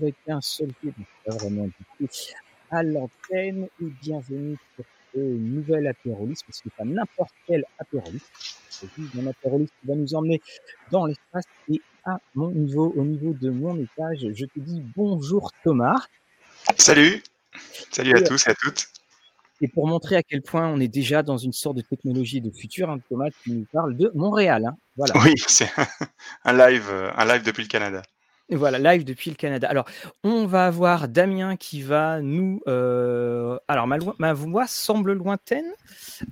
avec un seul pied, pas vraiment du à l'antenne et bienvenue pour ce nouvel apéroliste, parce que pas n'importe quel apéroliste, c'est juste un apéroliste qui va nous emmener dans l'espace et à mon niveau, au niveau de mon étage, je te dis bonjour Thomas. Salut, salut à tous et à toutes. Et pour montrer à quel point on est déjà dans une sorte de technologie de futur, hein, Thomas, tu nous parles de Montréal. Hein. Voilà. Oui, c'est un live, euh, un live depuis le Canada. Voilà, live depuis le Canada. Alors, on va avoir Damien qui va nous. Euh, alors, ma, ma, voix semble lointaine.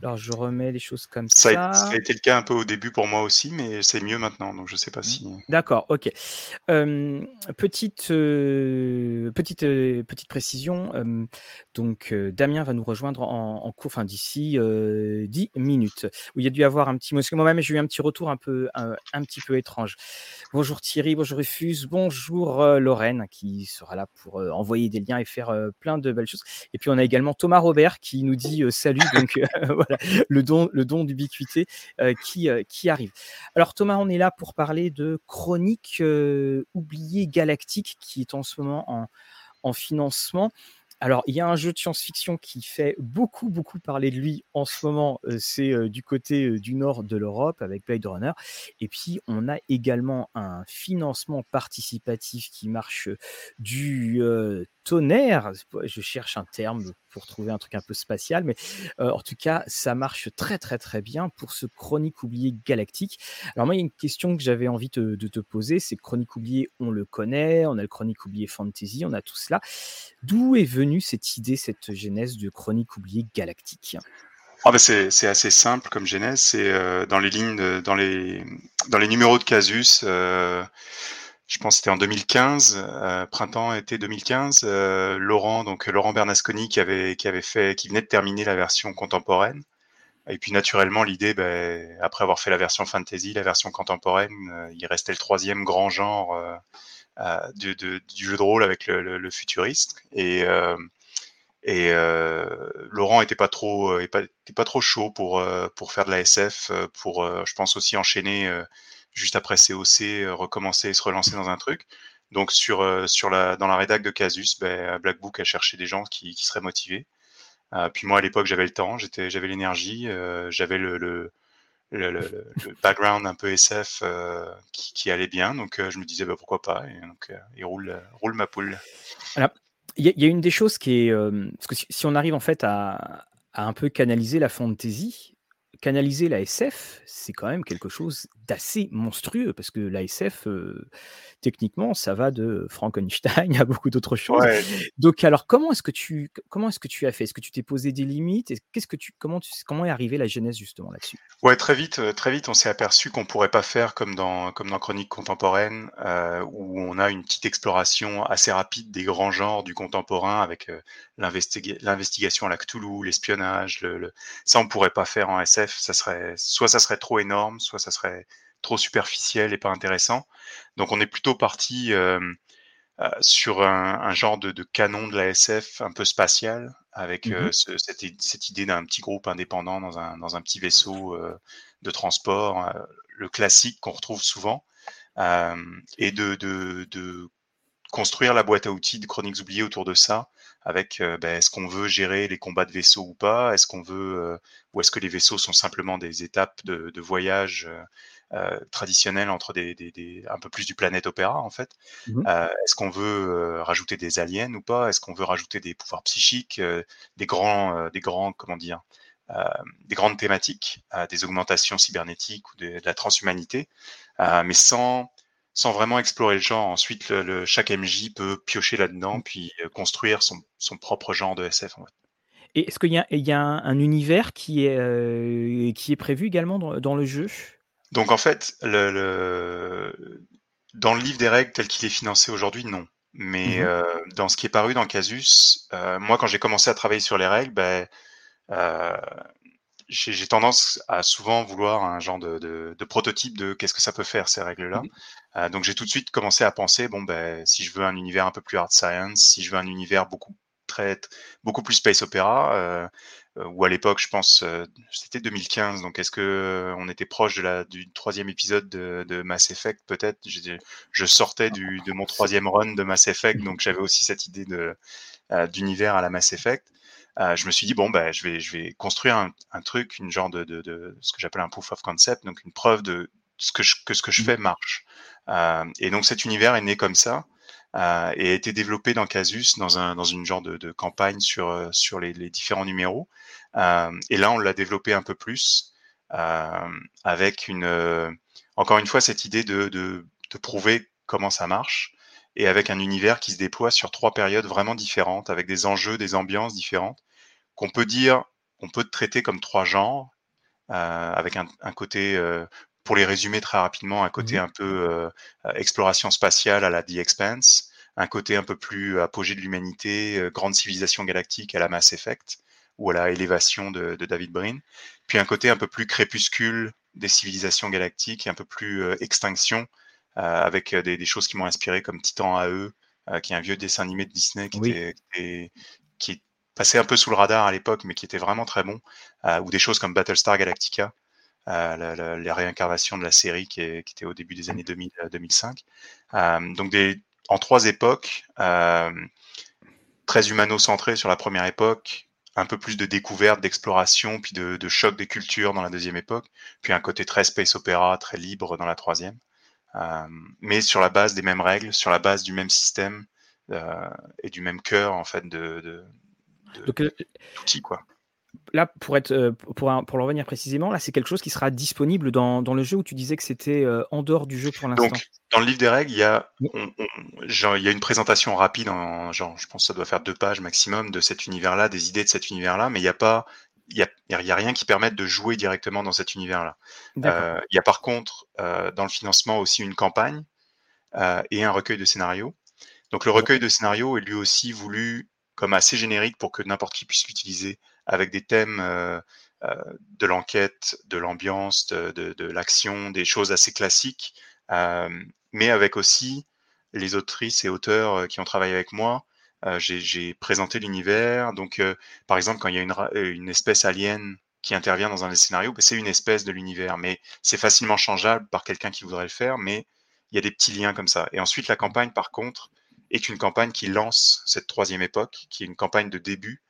Alors, je remets les choses comme ça. Ça a, été le cas un peu au début pour moi aussi, mais c'est mieux maintenant. Donc, je ne sais pas si. D'accord, ok. Euh, petite, euh, petite, petite précision. donc, Damien va nous rejoindre en, cours, enfin, d'ici 10 minutes. Où il y a dû avoir un petit. Moi-même, j'ai eu un petit retour un peu, un, un petit peu étrange. Bonjour Thierry, bonjour Rufus, bonjour bonjour euh, Lorraine qui sera là pour euh, envoyer des liens et faire euh, plein de belles choses. Et puis on a également Thomas Robert qui nous dit salut, donc voilà, le don, d'ubiquité qui, arrive. Alors Thomas, on est là pour parler de Chronique oubliée galactique qui est en ce moment en, en financement. Alors, il y a un jeu de science-fiction qui fait beaucoup, beaucoup parler de lui en ce moment. c'est du côté du nord de l'Europe avec Blade Runner. Et puis, on a également un financement participatif qui marche du tonnerre. Je cherche un terme pour trouver un truc un peu spatial, mais en tout cas, ça marche très très très bien pour ce Chronique oublié galactique. Alors moi, il y a une question que j'avais envie de te poser, c'est Chronique oublié, on le connaît, on a le Chronique oublié fantasy, on a tout cela. D'où est venue cette idée, cette genèse de Chronique oublié galactique? Ah ben c'est assez simple comme genèse, c'est dans les lignes, dans les dans les numéros de Casus. Je pense que c'était en 2015, euh, printemps été 2015, euh, Laurent donc Laurent Bernasconi qui avait qui avait fait qui venait de terminer la version contemporaine. Et puis naturellement l'idée, ben, après avoir fait la version fantasy, la version contemporaine, euh, il restait le troisième grand genre du, du, jeu de rôle avec le, le, futuriste. Et et Laurent était pas trop, pas, trop chaud pour pour faire de la SF, pour je pense aussi enchaîner juste après COC, euh, recommencer et se relancer dans un truc. Donc sur, euh, sur la, dans la rédac de Casus, ben, Black Book a cherché des gens qui, qui seraient motivés. Euh, puis moi à l'époque j'avais le temps, j'avais l'énergie, j'avais le, le, background un peu SF qui, allait bien, donc je me disais bah, pourquoi pas, et donc roule, roule ma poule. Alors, il y, a une des choses qui est, parce que si, si, on arrive en fait à, à un peu canaliser la fantasy, canaliser la SF, c'est quand même quelque chose d'assez monstrueux parce que la SF, euh, techniquement, ça va de Frankenstein à beaucoup d'autres choses. Donc, alors, comment est-ce que tu, comment est-ce que tu as fait? Est-ce que tu t'es posé des limites? Qu'est-ce que tu, comment, tu, comment est arrivé la genèse justement là-dessus? Ouais, très vite, très vite, on s'est aperçu qu'on pourrait pas faire comme dans, comme dans Chronique contemporaine, euh, où on a une petite exploration assez rapide des grands genres du contemporain avec l'investigation à la Cthulhu, l'espionnage. Le, Ça, on pourrait pas faire en SF. Ça serait, soit ça serait trop énorme, soit ça serait trop superficiel et pas intéressant. Donc on est plutôt parti euh, euh, sur un, genre de, canon de la SF un peu spatial, avec mmh euh, cette, idée d'un petit groupe indépendant dans un, dans un petit vaisseau de transport, le classique qu'on retrouve souvent, et de, de, construire la boîte à outils de Chroniques oubliées autour de ça, avec ben, est-ce qu'on veut gérer les combats de vaisseaux ou pas, est-ce qu'on veut, ou est-ce que les vaisseaux sont simplement des étapes de, de voyage euh, traditionnel entre des, des, des, un peu plus du planète opéra en fait? Mmh euh, Est-ce qu'on veut euh, rajouter des aliens ou pas? Est-ce qu'on veut rajouter des pouvoirs psychiques, euh, des grands, des grands, comment dire, des grandes thématiques, des augmentations cybernétiques ou de, de la transhumanité, mais sans sans vraiment explorer le genre. Ensuite, le, le, chaque MJ peut piocher là-dedans, mmh. puis construire son, son, propre genre de SF. En fait. Et est-ce qu'il y a, il y a un, un, univers qui est, euh, qui est prévu également dans, dans le jeu? Donc en fait, le, le, dans le livre des règles tel qu'il est financé aujourd'hui, non. Mais mmh euh, dans ce qui est paru dans Casus, euh, moi quand j'ai commencé à travailler sur les règles, ben, euh, j'ai tendance à souvent vouloir un genre de, de, de prototype de qu'est-ce que ça peut faire ces règles-là. Mmh euh, donc j'ai tout de suite commencé à penser bon ben si je veux un univers un peu plus hard science, si je veux un univers beaucoup très beaucoup plus space opéra, euh, ou à l'époque, je pense, c'était 2015. Donc, est-ce que on était proche de la, du troisième épisode de, de Mass Effect Peut-être? Je, je, sortais du, de mon troisième run de Mass Effect, donc j'avais aussi cette idée de d'univers à la Mass Effect. Je me suis dit bon, ben, je vais, je vais construire un, un truc, une genre de, de, de ce que j'appelle un proof of concept, donc une preuve de ce que je, que ce que je mmh. fais marche. et donc, cet univers est né comme ça euh, et a été développé dans Casus dans, un, dans une genre de, de campagne sur, euh, sur les, les différents numéros. Euh, et là, on l'a développé un peu plus euh, avec une, euh, encore une fois, cette idée de, de, de prouver comment ça marche et avec un univers qui se déploie sur trois périodes vraiment différentes, avec des enjeux, des ambiances différentes, qu'on peut dire, on peut traiter comme trois genres, euh, avec un, un côté euh, pour les résumer très rapidement, un côté mmh un peu euh, exploration spatiale à la The Expanse, un côté un peu plus apogée de l'humanité, euh, grande civilisation galactique à la Mass Effect ou à la élévation de, de, David Brin, puis un côté un peu plus crépuscule des civilisations galactiques, un peu plus euh, extinction, avec des, des, choses qui m'ont inspiré comme Titan AE, qui est un vieux dessin animé de Disney qui, était, qui, est passé un peu sous le radar à l'époque, mais qui était vraiment très bon, ou des choses comme Battlestar Galactica, la, les réincarnations de la série qui, était au début des années 2000, 2005. Euh, euh, donc des, en trois époques, euh, très humano-centré sur la première époque, un peu plus de découverte, d'exploration, puis de, choc des cultures dans la deuxième époque, puis un côté très space opéra, très libre dans la troisième, euh, mais sur la base des mêmes règles, sur la base du même système euh, et du même cœur en fait de, de Donc, outils, quoi là, pour, être, euh, pour, pour le revenir précisément, là, c'est quelque chose qui sera disponible dans, dans, le jeu où tu disais que c'était euh, en dehors du jeu pour l'instant? Donc, dans le livre des règles, il y a, on, on, genre, il y a une présentation rapide, en, genre, je pense que ça doit faire deux pages maximum de cet univers-là, des idées de cet univers-là, mais il n'y a pas, il y a, il y a rien qui permette de jouer directement dans cet univers-là. Euh, il y a par contre, euh, dans le financement aussi une campagne euh, et un recueil de scénarios. Donc, le recueil de scénarios est lui aussi voulu comme assez générique pour que n'importe qui puisse l'utiliser avec des thèmes euh, euh, de l'enquête, de l'ambiance, de, l'action, des choses assez classiques, euh, mais avec aussi les autrices et auteurs qui ont travaillé avec moi. j'ai présenté l'univers. Donc, par exemple, quand il y a une, espèce alien qui intervient dans un des ben, c'est une espèce de l'univers, mais c'est facilement changeable par quelqu'un qui voudrait le faire, mais il y a des petits liens comme ça. Et ensuite, la campagne, par contre, est une campagne qui lance cette troisième époque, qui est une campagne de début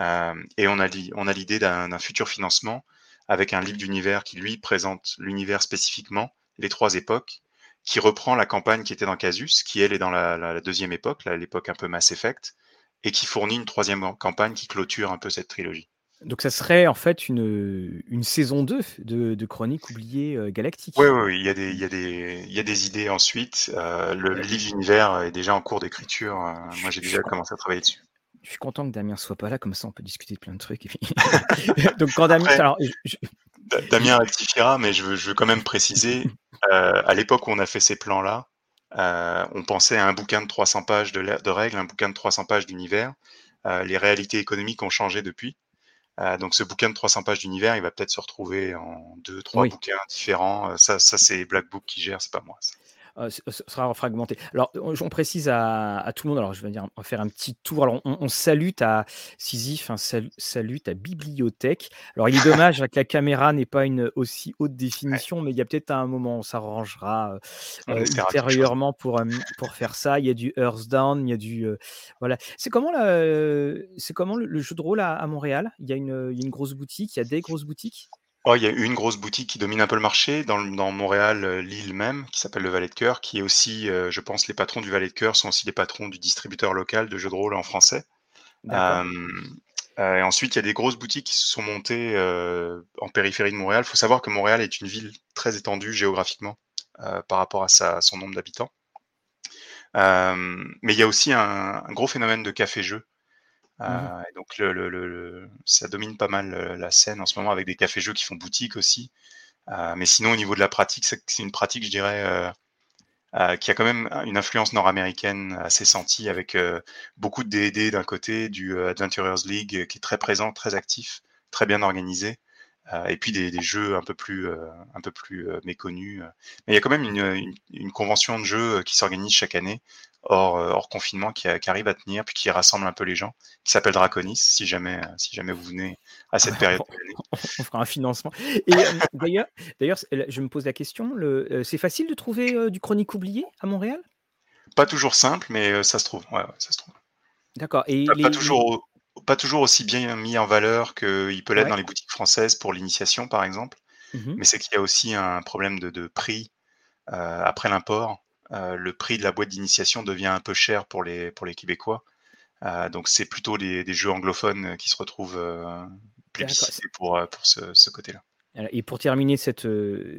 euh, et on a, l'idée d'un futur financement avec un livre d'univers qui, lui, présente l'univers spécifiquement, les trois époques, qui reprend la campagne qui était dans Casus, qui, elle, est dans la, la, deuxième époque, l'époque un peu Mass Effect, et qui fournit une troisième campagne qui clôture un peu cette trilogie. Donc ça serait en fait une, une saison 2 de, de Chroniques oubliées euh, galactiques. Oui, oui, oui, il y, a des, il, y a des, il y a des idées ensuite. Euh, le, le livre d'univers est déjà en cours d'écriture. Euh, moi, j'ai déjà commencé à travailler dessus je suis content que Damien soit pas là, comme ça on peut discuter de plein de trucs. Donc quand Damien, alors, je... Damien rectifiera, mais je veux, je veux quand même préciser, à l'époque où on a fait ces plans-là, on pensait à un bouquin de 300 pages de, de règles, un bouquin de 300 pages d'univers. Les réalités économiques ont changé depuis. Euh, donc ce bouquin de 300 pages d'univers, il va peut-être se retrouver en deux, trois oui. bouquins différents. Ça, ça c'est Black Book qui gère, c'est pas moi. Ça euh, sera fragmenté. Alors, on précise à, à, tout le monde, alors je vais dire, on va faire un petit tour. Alors, on, on salue à Sisyphe, sal, salut à Bibliothèque. Alors, il est dommage que la caméra n'ait pas une aussi haute définition, ouais. mais il y a peut-être un moment, on s'arrangera euh, ultérieurement pour, pour faire ça. Il y a du Earthdown, il y a du. Euh, voilà. C'est comment, c'est comment le, le, jeu de rôle à, à Montréal? Il y, a une, il y a une grosse boutique, il y a des grosses boutiques? Oh, il y a une grosse boutique qui domine un peu le marché dans, dans Montréal, euh, Lille même, qui s'appelle le Valet de Cœur, qui est aussi, euh, je pense, les patrons du Valet de Cœur sont aussi les patrons du distributeur local de jeux de rôle en français. Euh, euh, et ensuite, il y a des grosses boutiques qui se sont montées euh, en périphérie de Montréal. Il faut savoir que Montréal est une ville très étendue géographiquement par rapport à sa, son nombre d'habitants. mais il y a aussi un, un gros phénomène de café-jeu Mmh. Euh, donc ça domine pas mal la scène en ce moment avec des cafés-jeux qui font boutique aussi. Euh, mais sinon, au niveau de la pratique, c'est une pratique, je dirais, euh, qui a quand même une influence nord-américaine assez sentie, avec beaucoup de D&D d'un côté, du Adventurers League qui est très présent, très actif, très bien organisé, et puis des, jeux un peu plus, un peu plus méconnus. Mais il y a quand même une convention de jeux qui s'organise chaque année, hors, hors confinement qui, arrive à tenir, puis qui rassemble un peu les gens, qui s'appelle Draconis, si jamais, si jamais vous venez à cette période. on, fera un financement. Et d'ailleurs, d'ailleurs, je me pose la question, c'est facile de trouver du chronique oublié à Montréal? Pas toujours simple, mais ça se trouve. Ouais, ça se trouve. D'accord. Et pas, toujours, pas toujours aussi bien mis en valeur qu'il peut l'être dans les boutiques françaises pour l'initiation, par exemple. Mmh mais c'est qu'il y a aussi un problème de, prix après l'import. Le prix de la boîte d'initiation devient un peu cher pour les, pour les Québécois. donc c'est plutôt des, jeux anglophones qui se retrouvent plébiscités pour, pour ce côté-là. Et pour terminer cette,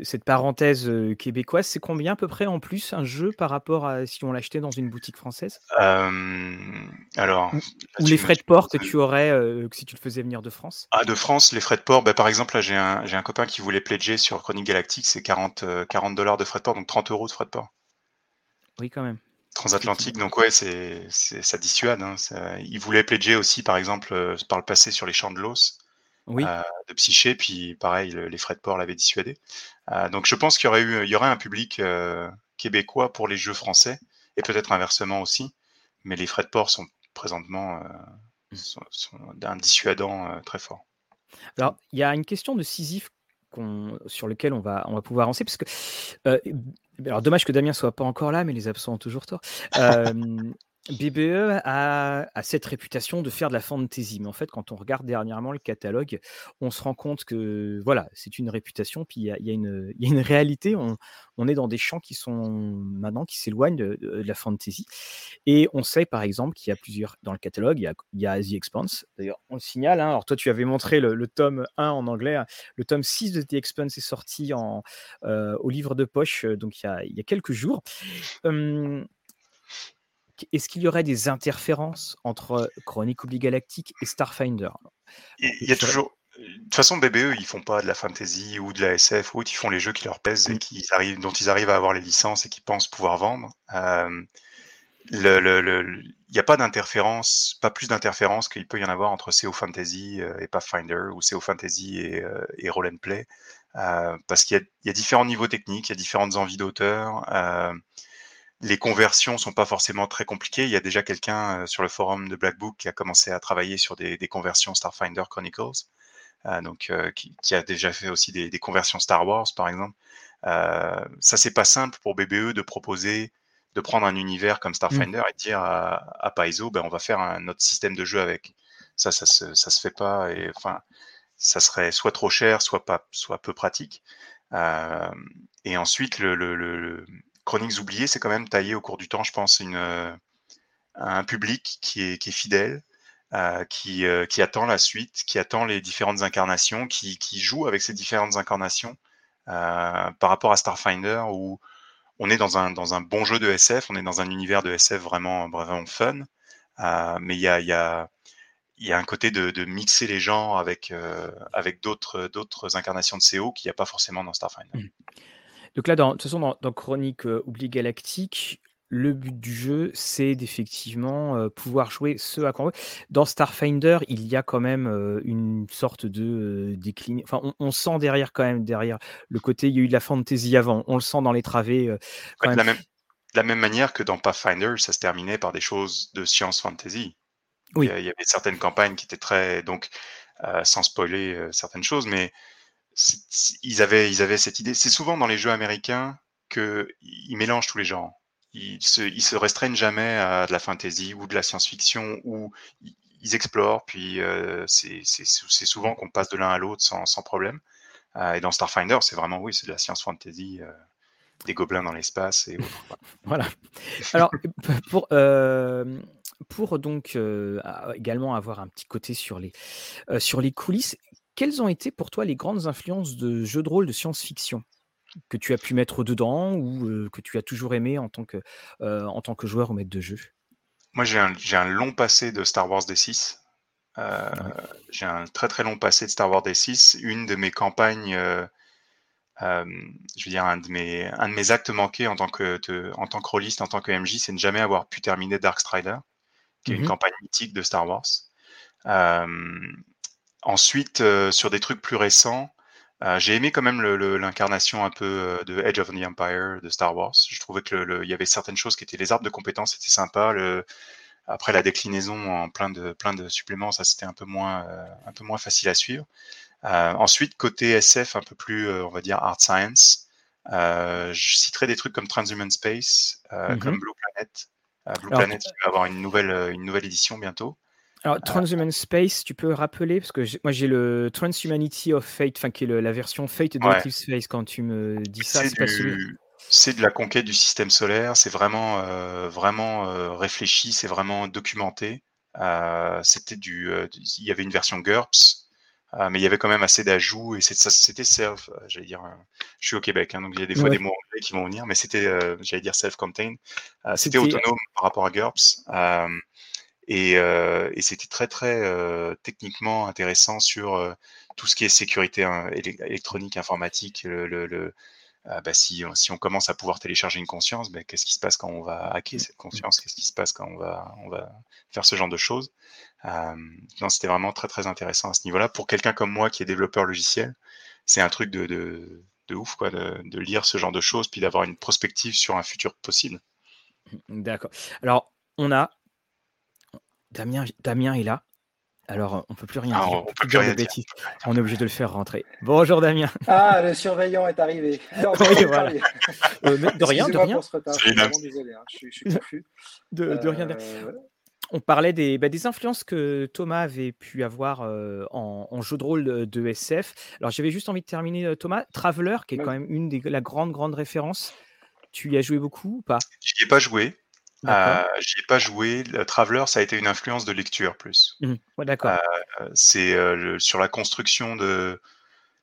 cette parenthèse québécoise, c'est combien à peu près en plus un jeu par rapport à si on l'achetait dans une boutique française? Alors. Ou, les frais de port que tu aurais si tu le faisais venir de France? Ah, de France, les frais de port, bah, par exemple, là j'ai un, un, copain qui voulait pledger sur Chronique Galactique, c'est 40, 40 dollars de frais de port, donc 30 euros de frais de port. Oui, quand même. Transatlantique, donc ouais, c'est ça dissuade. Hein, il voulait pledger aussi, par exemple, par le passé sur les champs de l'os oui. Euh, de Psyché, puis pareil, les frais de port l'avaient dissuadé. Euh, donc je pense qu'il y aurait eu, il y aurait un public euh, québécois pour les jeux français, et peut-être inversement aussi, mais les frais de port sont présentement mmh. sont, d'un dissuadant très fort. Alors, il y a une question de Sisyphe sur lequel on va, on va pouvoir avancer, parce que, alors dommage que Damien soit pas encore là, mais les absents ont toujours tort. BBE a, cette réputation de faire de la fantasy, mais en fait, quand on regarde dernièrement le catalogue, on se rend compte que voilà, c'est une réputation, puis il y a, une réalité. On, est dans des champs qui sont maintenant qui s'éloignent de, la fantasy, et on sait par exemple qu'il y a plusieurs dans le catalogue. Il y a, The Expanse. D'ailleurs, on le signale. Hein, alors toi, tu avais montré le, tome 1 en anglais. Hein. Le tome 6 de The Expanse est sorti en, euh, au livre de poche, euh, donc il y a, quelques jours. Est-ce qu'il y aurait des interférences entre Chronique Oubli Galactique et Starfinder? Il y a toujours. De toute façon, BBE, ils font pas de la fantasy ou de la SF ou autre, ils font les jeux qui leur pèsent et qui arrivent, dont ils arrivent à avoir les licences et qu'ils pensent pouvoir vendre. il n'y a pas d'interférence, pas plus d'interférence qu'il peut y en avoir entre CO Fantasy et Pathfinder ou CO Fantasy et, et Roll and Play, parce qu'il y, y, a différents niveaux techniques, il y a différentes envies d'auteur les conversions sont pas forcément très compliquées. Il y a déjà quelqu'un euh, sur le forum de Black Book qui a commencé à travailler sur des, conversions Starfinder Chronicles, euh, donc euh, qui, a déjà fait aussi des, conversions Star Wars, par exemple. Euh, ça, c'est pas simple pour BBE de proposer de prendre un univers comme Starfinder mmh. et de dire à, à Paizo, ben, on va faire un autre système de jeu avec. Ça, ça se, ça se fait pas. Et enfin, ça serait soit trop cher, soit pas, soit peu pratique. et ensuite, le, le Chroniques oubliées, c'est quand même taillé au cours du temps, je pense, euh, un public qui est, fidèle, euh, qui, euh, qui, attend la suite, qui attend les différentes incarnations, qui, joue avec ces différentes incarnations par rapport à Starfinder où on est dans un, bon jeu de SF, on est dans un univers de SF vraiment, vraiment fun, mais il y a, un côté de, mixer les genres avec, d'autres incarnations de CO qu'il n'y a pas forcément dans Starfinder. Mmh. Donc là, dans, de toute façon, dans, Chronique euh, Oubli Galactique, le but du jeu, c'est d'effectivement euh, pouvoir jouer ce à quoi Dans Starfinder, il y a quand même euh, une sorte de déclin. Enfin, on, sent derrière quand même derrière le côté. Il y a eu de la fantasy avant. On le sent dans les travées. De la même, la même manière que dans Pathfinder, ça se terminait par des choses de science fantasy. Oui. Il y avait certaines campagnes qui étaient très donc sans spoiler certaines choses, mais ils avaient, ils avaient cette idée. C'est souvent dans les jeux américains qu'ils mélangent tous les genres. Ils se, ils se restreignent jamais à de la fantasy ou de la science-fiction où ils explorent, puis euh, c'est souvent qu'on passe de l'un à l'autre sans, sans, problème. Euh, et dans Starfinder, c'est vraiment, oui, c'est de la science-fantasy, euh, des gobelins dans l'espace et voilà. Alors, pour, euh, pour donc également avoir un petit côté sur les, sur les coulisses, quelles ont été pour toi les grandes influences de jeux de rôle de science-fiction que tu as pu mettre dedans ou que tu as toujours aimé en tant que, en tant que joueur ou maître de jeu? Moi, j'ai un, un, long passé de Star Wars D6. J'ai un très très long passé de Star Wars D6. Une de mes campagnes, je veux dire, un de, mes, un de mes actes manqués en tant que, en tant que rôliste, en tant que MJ, c'est ne jamais avoir pu terminer Dark Strider, qui est une mmh campagne mythique de Star Wars. Ensuite, euh, sur des trucs plus récents, Euh, j'ai aimé quand même l'incarnation un peu euh, de Edge of the Empire de Star Wars. Je trouvais que le, il y avait certaines choses qui étaient les arbres de compétences, c'était sympa. Le, après la déclinaison en plein de plein de suppléments, ça c'était un peu moins euh, un peu moins facile à suivre. ensuite côté SF un peu plus on va dire art science, je citerai des trucs comme Transhuman Space, comme Blue Planet. Blue Planet qui va avoir une nouvelle une nouvelle édition bientôt. Alors, ah. Transhuman Space, tu peux rappeler, parce que moi j'ai le Transhumanity of Fate, enfin qui est la version Fate de ouais. Space, quand tu me dis ça, c'est de la conquête du système solaire, c'est vraiment, euh, vraiment euh, réfléchi, c'est vraiment documenté. Euh, c'était du, il y avait une version GURPS, mais il y avait quand même assez d'ajouts et c'était self, j'allais dire, je suis au Québec, hein, donc il y a des fois des mots anglais qui vont venir, mais c'était, j'allais dire self-contained. c'était autonome par rapport à GURPS. Euh, et, c'était très très euh, techniquement intéressant sur euh, tout ce qui est sécurité hein, électronique, informatique. Le, bah, si, si, on commence à pouvoir télécharger une conscience, bah, qu'est-ce qui se passe quand on va hacker cette conscience? Qu'est-ce qui se passe quand on va, on va faire ce genre de choses? C'était vraiment très très intéressant à ce niveau-là. Pour quelqu'un comme moi qui est développeur logiciel, c'est un truc de, de, de ouf quoi, de, de, lire ce genre de choses, puis d'avoir une prospective sur un futur possible. D'accord. Alors, on a Damien, Damien est là. Alors, on peut plus rien ah, dire. On, peut plus dire de bêtises. On est obligé de le faire rentrer. Bonjour Damien. Ah, le surveillant est arrivé. Euh, de rien, de rien. désolé, hein. je, suis, confus. De, rien. Euh, on parlait des, bah, des, influences que Thomas avait pu avoir euh, en, jeu de rôle de, SF. Alors, j'avais juste envie de terminer, Thomas. Traveler, qui est quand même une des la grande, grande référence. Tu y as joué beaucoup ou pas? Je n'y ai pas joué. Euh, J'y ai pas joué. Le Traveler, ça a été une influence de lecture plus. Mmh. d'accord. Euh, c'est euh, sur la construction de.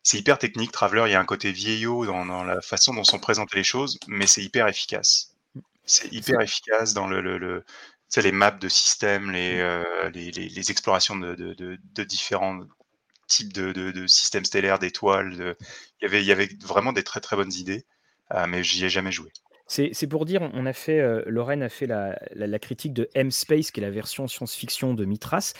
C'est hyper technique. Traveler, il y a un côté vieillot dans, la façon dont sont présentées les choses, mais c'est hyper efficace. Mmh. C'est hyper efficace dans le, le, le les maps de système, les, mmh. les, les, les, explorations de, de, de, de, différents types de, de systèmes stellaires, d'étoiles. Il y avait, il y avait vraiment des très très bonnes idées, mais j'y ai jamais joué. C'est pour dire, on a fait, euh, Lorraine a fait la, critique de M-Space, qui est la version science-fiction de Mitras.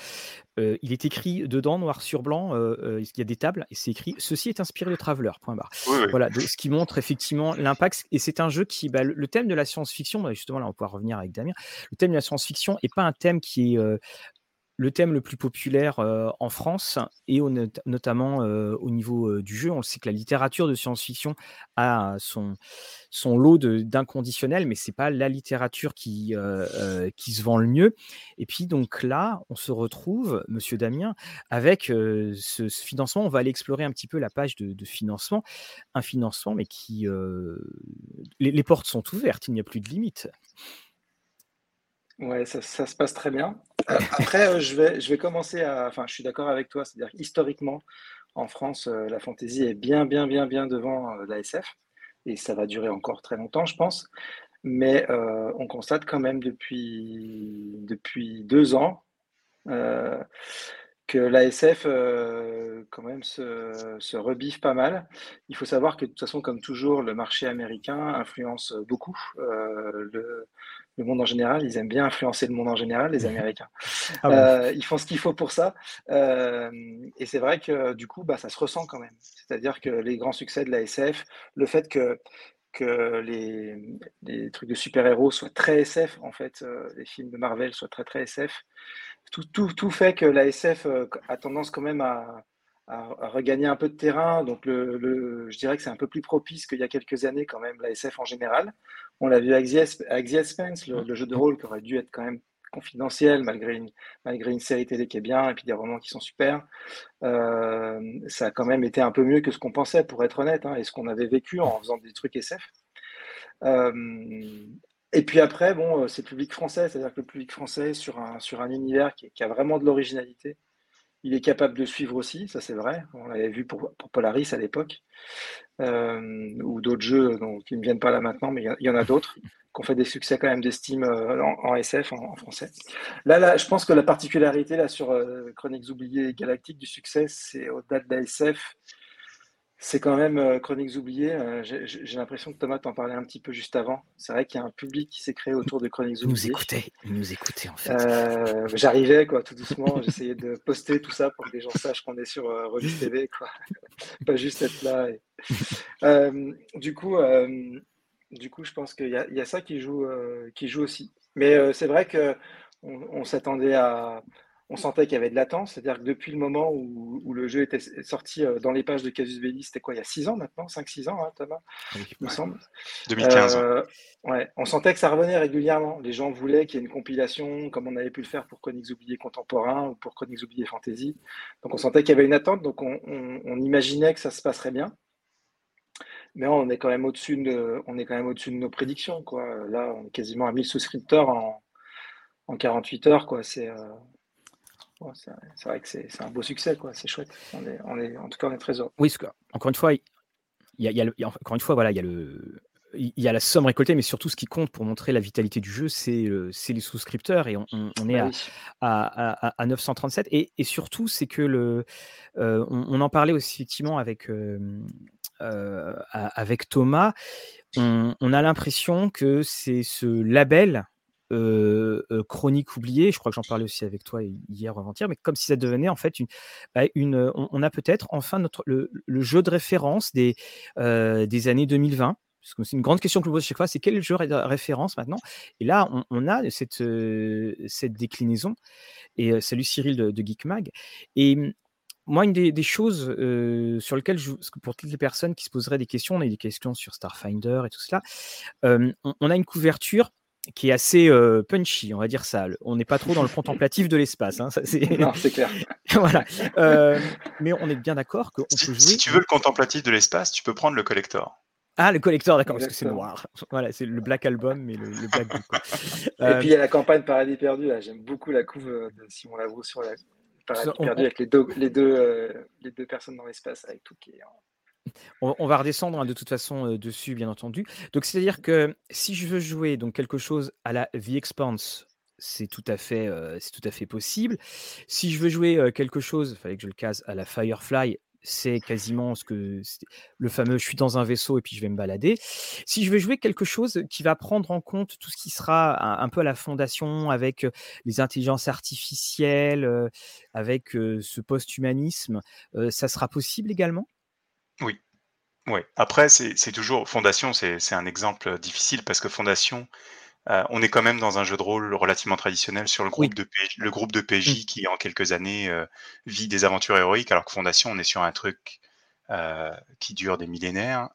Euh, il est écrit dedans, noir sur blanc, euh, il y a des tables, et c'est écrit Ceci est inspiré de Traveler. Point barre. Voilà, ce qui montre effectivement l'impact. Et c'est un jeu qui, bah, le, thème de la science-fiction, bah, justement, là, on pouvoir revenir avec Damien. Le thème de la science-fiction n'est pas un thème qui est le thème le plus populaire en France et notamment au niveau du jeu. On sait que la littérature de science-fiction a son, lot d'inconditionnel, mais c'est pas la littérature qui, qui se vend le mieux. Et puis donc là, on se retrouve, Monsieur Damien, avec ce, financement. On va aller explorer un petit peu la page de, financement, un financement, mais qui les, les portes sont ouvertes, il n'y a plus de limite. Ouais, ça, se passe très bien. Euh, après, euh, je, vais, je vais commencer à. Enfin, je suis d'accord avec toi, c'est-à-dire historiquement, en France, euh, la fantaisie est bien, bien, bien, bien devant la SF. Et ça va durer encore très longtemps, je pense. Mais on constate quand même depuis, depuis deux ans que l'ASF quand même se, se rebiffe pas mal. Il faut savoir que de toute façon, comme toujours, le marché américain influence beaucoup le, le monde en général, ils aiment bien influencer le monde en général, les mhm. Américains. Ah euh, ils font ce qu'il faut pour ça. Euh, et c'est vrai que du coup, bah, ça se ressent quand même. C'est-à-dire que les grands succès de la SF, le fait que, que les, les trucs de super-héros soient très SF, en fait, euh, les films de Marvel soient très très SF, tout, tout, tout fait que la SF a tendance quand même à, à, regagner un peu de terrain. Donc, le, je dirais que c'est un peu plus propice qu'il y a quelques années, quand même, la SF en général. On l'a vu avec The, Spence, le, jeu de rôle qui aurait dû être quand même confidentiel, malgré une, série télé qui est bien, et puis des romans qui sont super. Euh, ça a quand même été un peu mieux que ce qu'on pensait, pour être honnête, hein, et ce qu'on avait vécu en faisant des trucs SF. Euh, et puis après, bon, c'est le public français, c'est-à-dire que le public français, sur un, univers qui a vraiment de l'originalité, il est capable de suivre aussi, ça c'est vrai. On l'avait vu pour, Polaris à l'époque, euh, ou d'autres jeux qui ne viennent pas là maintenant, mais il y, en a d'autres qui ont fait des succès quand même d'estime euh, en, SF, en, français. Là, là, je pense que la particularité là sur euh, Chroniques oubliées galactiques du succès, c'est au-delà de la SF, C'est quand même euh, Chroniques oubliées. Euh, j'ai l'impression que Thomas t'en parlait un petit peu juste avant. C'est vrai qu'il y a un public qui s'est créé autour de Chroniques oubliées. Nous écoutait, il nous écoutait en fait. Euh, j'arrivais quoi, tout doucement. J'essayais de poster tout ça pour que les gens sachent qu'on est sur Revue TV, quoi. Pas juste être là. du coup, du coup, je pense qu'il y, y, a ça qui joue, qui joue aussi. Mais c'est vrai que on s'attendait à on sentait qu'il y avait de latence, c'est-à-dire que depuis le moment où, le jeu était sorti euh, dans les pages de Casus Belli, c'était quoi, il y a 6 ans maintenant 5-6 ans, hein, Thomas Il me semble. 2015. Euh, ouais, on sentait que ça revenait régulièrement. Les gens voulaient qu'il y ait une compilation, comme on avait pu le faire pour Chroniques oubliées contemporains ou pour Chroniques oubliées fantasy. Donc on sentait qu'il y avait une attente, donc on, imaginait que ça se passerait bien. Mais on est quand même au-dessus de, on est quand même au-dessus de nos prédictions. Quoi. Là, on est quasiment à 1000 souscripteurs en, en 48 heures. Quoi. C'est, euh, c'est vrai que c'est un beau succès, quoi. C'est chouette. On est, on est, en tout cas, on est très heureux. Oui, encore une fois, il y a, y a encore une fois, voilà, il y a le, il y a la somme récoltée, mais surtout ce qui compte pour montrer la vitalité du jeu, c'est les souscripteurs et on, est bah à, à, 937. Et, et surtout, c'est que le, euh, on, en parlait aussi effectivement avec, euh, euh, avec Thomas. On, on a l'impression que c'est ce label chronique oubliée. Je crois que j'en parlais aussi avec toi hier ou avant-hier, mais comme si ça devenait en fait une. Bah, on, a peut-être enfin notre, le, jeu de référence des, des années 2020. C'est une grande question que je pose chaque fois, c'est quel jeu de référence maintenant? Et là, on, a cette, cette déclinaison. Et salut Cyril de, de Geek Mag. Et mmh, moi, une des, choses sur lesquelles, pour toutes les personnes qui se poseraient des questions, on a des questions sur Starfinder et tout cela, on, a une couverture qui est assez punchy, on va dire ça. On n'est pas trop dans le contemplatif de l'espace. Hein, non, c'est clair. voilà. mais on est bien d'accord qu'on si, peut jouer. Si tu veux le contemplatif de l'espace, tu peux prendre le collector. Ah, le collector, d'accord, parce que c'est noir. Voilà, c'est le Black Album, mais le, Black Book. Et puis il y a la campagne Paradis Perdu. J'aime beaucoup la couve de Simon Lavaux sur la Paradis Perdu avec les deux, les deux, les deux personnes dans l'espace, avec tout qui est on, va redescendre hein, de toute façon euh, dessus, bien entendu. Donc, c'est-à-dire que si je veux jouer donc quelque chose à la The Expanse, c'est tout à fait, euh, tout à fait possible. Si je veux jouer euh, quelque chose, il fallait que je le case à la Firefly, c'est quasiment ce que le fameux je suis dans un vaisseau et puis je vais me balader. Si je veux jouer quelque chose qui va prendre en compte tout ce qui sera un, peu à la fondation avec les intelligences artificielles, avec ce post-humanisme, ça sera possible également? Oui. Oui. Après, c'est toujours Fondation, c'est un exemple difficile parce que Fondation, euh, on est quand même dans un jeu de rôle relativement traditionnel sur le groupe de PJ, le groupe de PJ mmh. qui en quelques années euh, vit des aventures héroïques, alors que Fondation, on est sur un truc euh, qui dure des millénaires.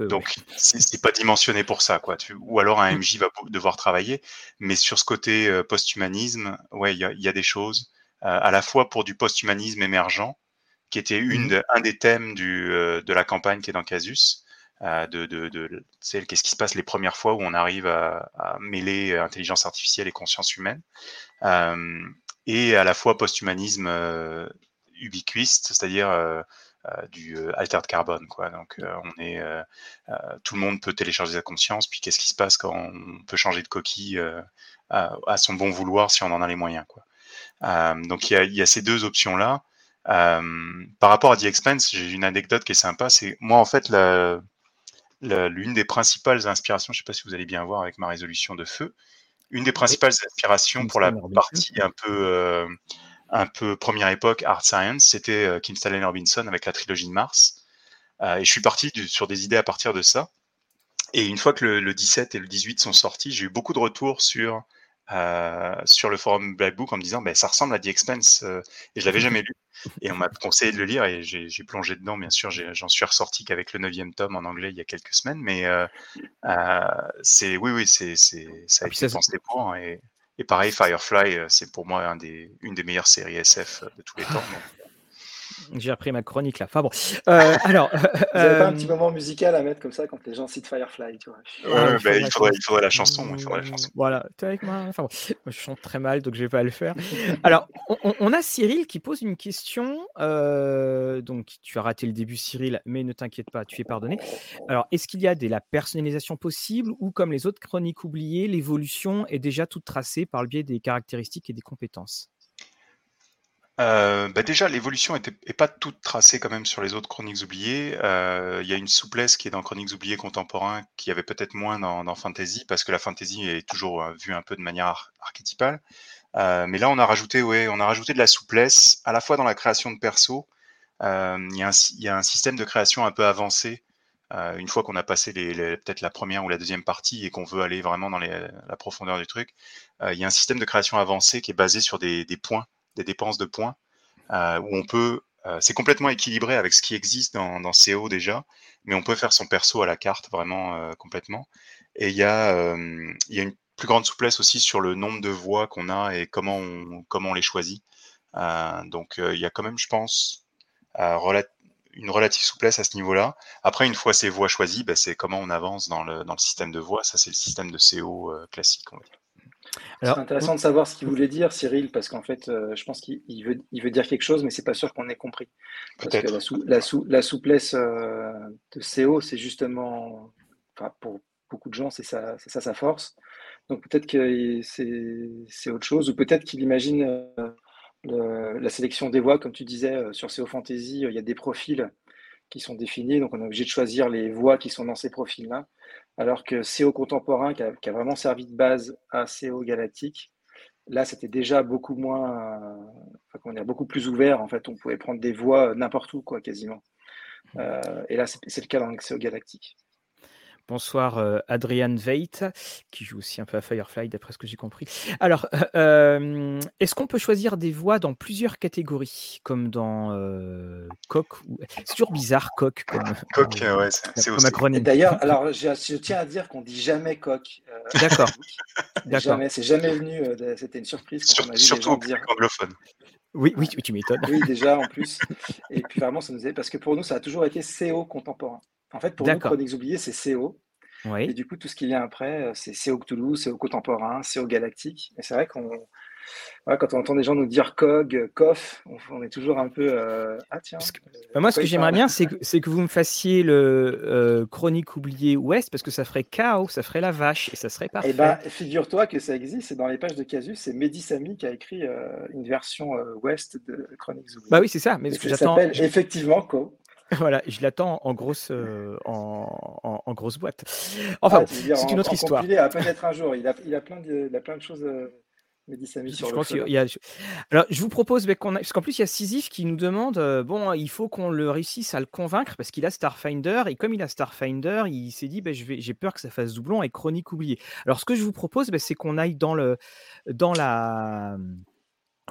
donc c'est pas dimensionné pour ça, quoi. ou alors un MJ mmh. va devoir travailler, mais sur ce côté post-humanisme, ouais, il y a, des choses à la fois pour du post-humanisme émergent qui était une mmh un des thèmes du, euh, de la campagne qui est dans Casus. Euh, de, de, de qu'est-ce qui se passe les premières fois où on arrive à, à mêler intelligence artificielle et conscience humaine, euh, et à la fois post-humanisme euh, ubiquiste, c'est-à-dire euh, du altered carbone. Quoi. Donc, on est, tout le monde peut télécharger sa conscience. Puis, qu'est-ce qui se passe quand on peut changer de coquille à, à, son bon vouloir si on en a les moyens. Quoi. donc, il y a, il y a ces deux options-là. Euh, par rapport à The Expense, j'ai une anecdote qui est sympa. C'est moi, en fait, l'une des principales inspirations, je ne sais pas si vous allez bien voir avec ma résolution de feu, une des principales inspirations pour la partie un peu, euh, un peu première époque, Art Science, c'était euh, Kim Stanley Robinson avec la trilogie de Mars. et je suis parti sur des idées à partir de ça. Et une fois que le, le 17 et le 18 sont sortis, j'ai eu beaucoup de retours sur euh, sur le forum Black Book en me disant ben, ça ressemble à The Expense euh, et je l'avais jamais lu. Et on m'a conseillé de le lire et j'ai plongé dedans. Bien sûr, j'en suis ressorti qu'avec le neuvième tome en anglais il y a quelques semaines, mais euh, c'est oui, oui, c'est ça a ah, été pensé pour. Hein, et, et, pareil, Firefly, c'est pour moi un des, une des meilleures séries SF de tous les temps. J'ai appris ma chronique là. Enfin bon. Euh, alors, Vous n'avez pas un euh, petit moment musical à mettre comme ça quand les gens citent Firefly, tu vois bah, il, faudrait, la chanson. Il faudrait la chanson. Voilà. avec moi. Enfin bon. je chante très mal, donc je vais pas le faire. Alors, on, a Cyril qui pose une question. Euh, donc, tu as raté le début, Cyril, mais ne t'inquiète pas, tu es pardonné. Alors, est-ce qu'il y a de la personnalisation possible ou, comme les autres chroniques oubliées, l'évolution est déjà toute tracée par le biais des caractéristiques et des compétences? Euh, bah déjà, l'évolution n'est pas toute tracée quand même sur les autres chroniques oubliées. Euh, il y a une souplesse qui est dans Chroniques oubliées contemporains qui avait peut-être moins dans, Fantasy, parce que la Fantasy est toujours euh, vue un peu de manière archétypale. mais là, on a rajouté, ouais, on a rajouté de la souplesse, à la fois dans la création de perso. Il y, a un système de création un peu avancé. une fois qu'on a passé peut-être la première ou la deuxième partie et qu'on veut aller vraiment dans la profondeur du truc, il y a un système de création avancé qui est basé sur des points des dépenses de points, euh, où on peut, euh, c'est complètement équilibré avec ce qui existe dans, dans, CO déjà, mais on peut faire son perso à la carte vraiment euh, complètement. Et il y, a, y une plus grande souplesse aussi sur le nombre de voix qu'on a et comment on, comment on les choisit. donc il y a quand même, je pense, une relative souplesse à ce niveau-là. Après, une fois ces voix choisies, bah, c'est comment on avance dans le, dans le système de voix. Ça, c'est le système de CO classique. On va dire. C'est intéressant de savoir ce qu'il voulait dire, Cyril, parce qu'en fait, euh, je pense qu'il veut, il veut dire quelque chose, mais c'est pas sûr qu'on ait compris. Parce que la, la, souplesse euh, de CO, c'est justement, enfin, pour beaucoup de gens, c'est ça, ça sa force. Donc peut-être que c'est autre chose, ou peut-être qu'il imagine euh, la sélection des voix, comme tu disais, sur CO Fantasy, il y a des profils qui sont définis, donc on est obligé de choisir les voix qui sont dans ces profils-là alors que CO contemporain, qui a, vraiment servi de base à CO galactique, là, c'était déjà beaucoup moins, enfin, dire, beaucoup plus ouvert. En fait, on pouvait prendre des voix n'importe où, quoi, quasiment. Euh, et là, c'est le cas dans le CO galactique. Bonsoir euh, Adrian Veit, qui joue aussi un peu à Firefly, d'après ce que j'ai compris. Alors, euh, euh, est-ce qu'on peut choisir des voix dans plusieurs catégories, comme dans Coq ou... C'est toujours bizarre, Coq. Comme, Coq, ouais, c'est aussi. Acronyme. D'ailleurs, alors, je, tiens à dire qu'on dit jamais Coq. D'accord. Jamais, c'est jamais venu. C'était une surprise. Quand surtout au anglophone. Oui, oui, tu, m'étonnes. Oui, déjà, en plus. Et puis vraiment, ça nous est... parce que pour nous, ça a toujours été CO contemporain. En fait, pour nous, Chroniques oubliées, c'est CO. Et du coup, tout ce qui vient après, euh, c'est CO Cthulhu, CO contemporain, CO galactique. Et c'est vrai qu'on, quand on entend des gens nous dire COG, COF, on, est toujours un peu euh, ah tiens. Bah, moi, ce que j'aimerais bien, c'est que, que, vous me fassiez le euh, chronique oubliée Ouest, parce que ça ferait chaos, ça ferait la vache, et ça serait parfait. Et ben, figure-toi que ça existe, c'est dans les pages de Casus, c'est Mehdi Sami qui a écrit une version Ouest de chroniques oubliées. Bah oui, c'est ça. Mais ce que j'attends. s'appelle effectivement Co. Voilà, je l'attends en grosse, euh, en, en, grosse boîte. Enfin, ah, c'est une autre histoire. Peut-être un jour. Il a, il a, plein, de, il a plein de choses. Euh, sur je pense y a... Alors, je vous propose qu'on a... parce qu'en plus il y a Sisyphe qui nous demande euh, bon, il faut qu'on le réussisse à le convaincre parce qu'il a Starfinder et comme il a Starfinder, il s'est dit ben, je vais... j'ai peur que ça fasse doublon et Chronique oubliée. Alors, ce que je vous propose, ben, c'est qu'on aille dans le dans la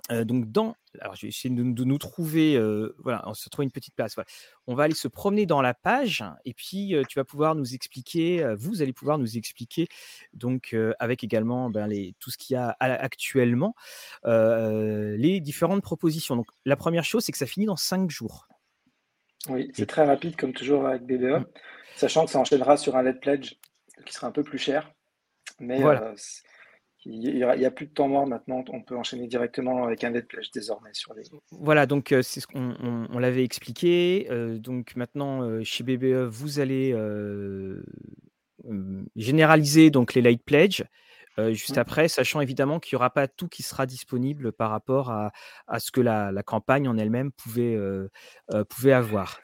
donc dans, alors je vais essayer de, nous trouver, voilà, on se trouve une petite place. On va aller se promener dans la page et puis tu vas pouvoir nous expliquer, vous allez pouvoir nous expliquer donc avec également ben, les, tout ce qu'il y a actuellement, les différentes propositions. Donc la première chose, c'est que ça finit dans cinq jours. Oui, c'est très rapide comme toujours avec BBE, mmh. sachant que ça enchaînera sur un LED pledge qui sera un peu plus cher, mais voilà. Il n'y a, plus de temps mort maintenant, on peut enchaîner directement avec un LED pledge désormais sur les. Voilà, donc euh, c'est ce qu'on on, l'avait expliqué. Euh, donc maintenant, euh, chez BBE, vous allez généraliser donc les light pledge. juste mmh. après, sachant évidemment qu'il n'y aura pas tout qui sera disponible par rapport à, à ce que la, la campagne en elle-même pouvait, pouvait avoir.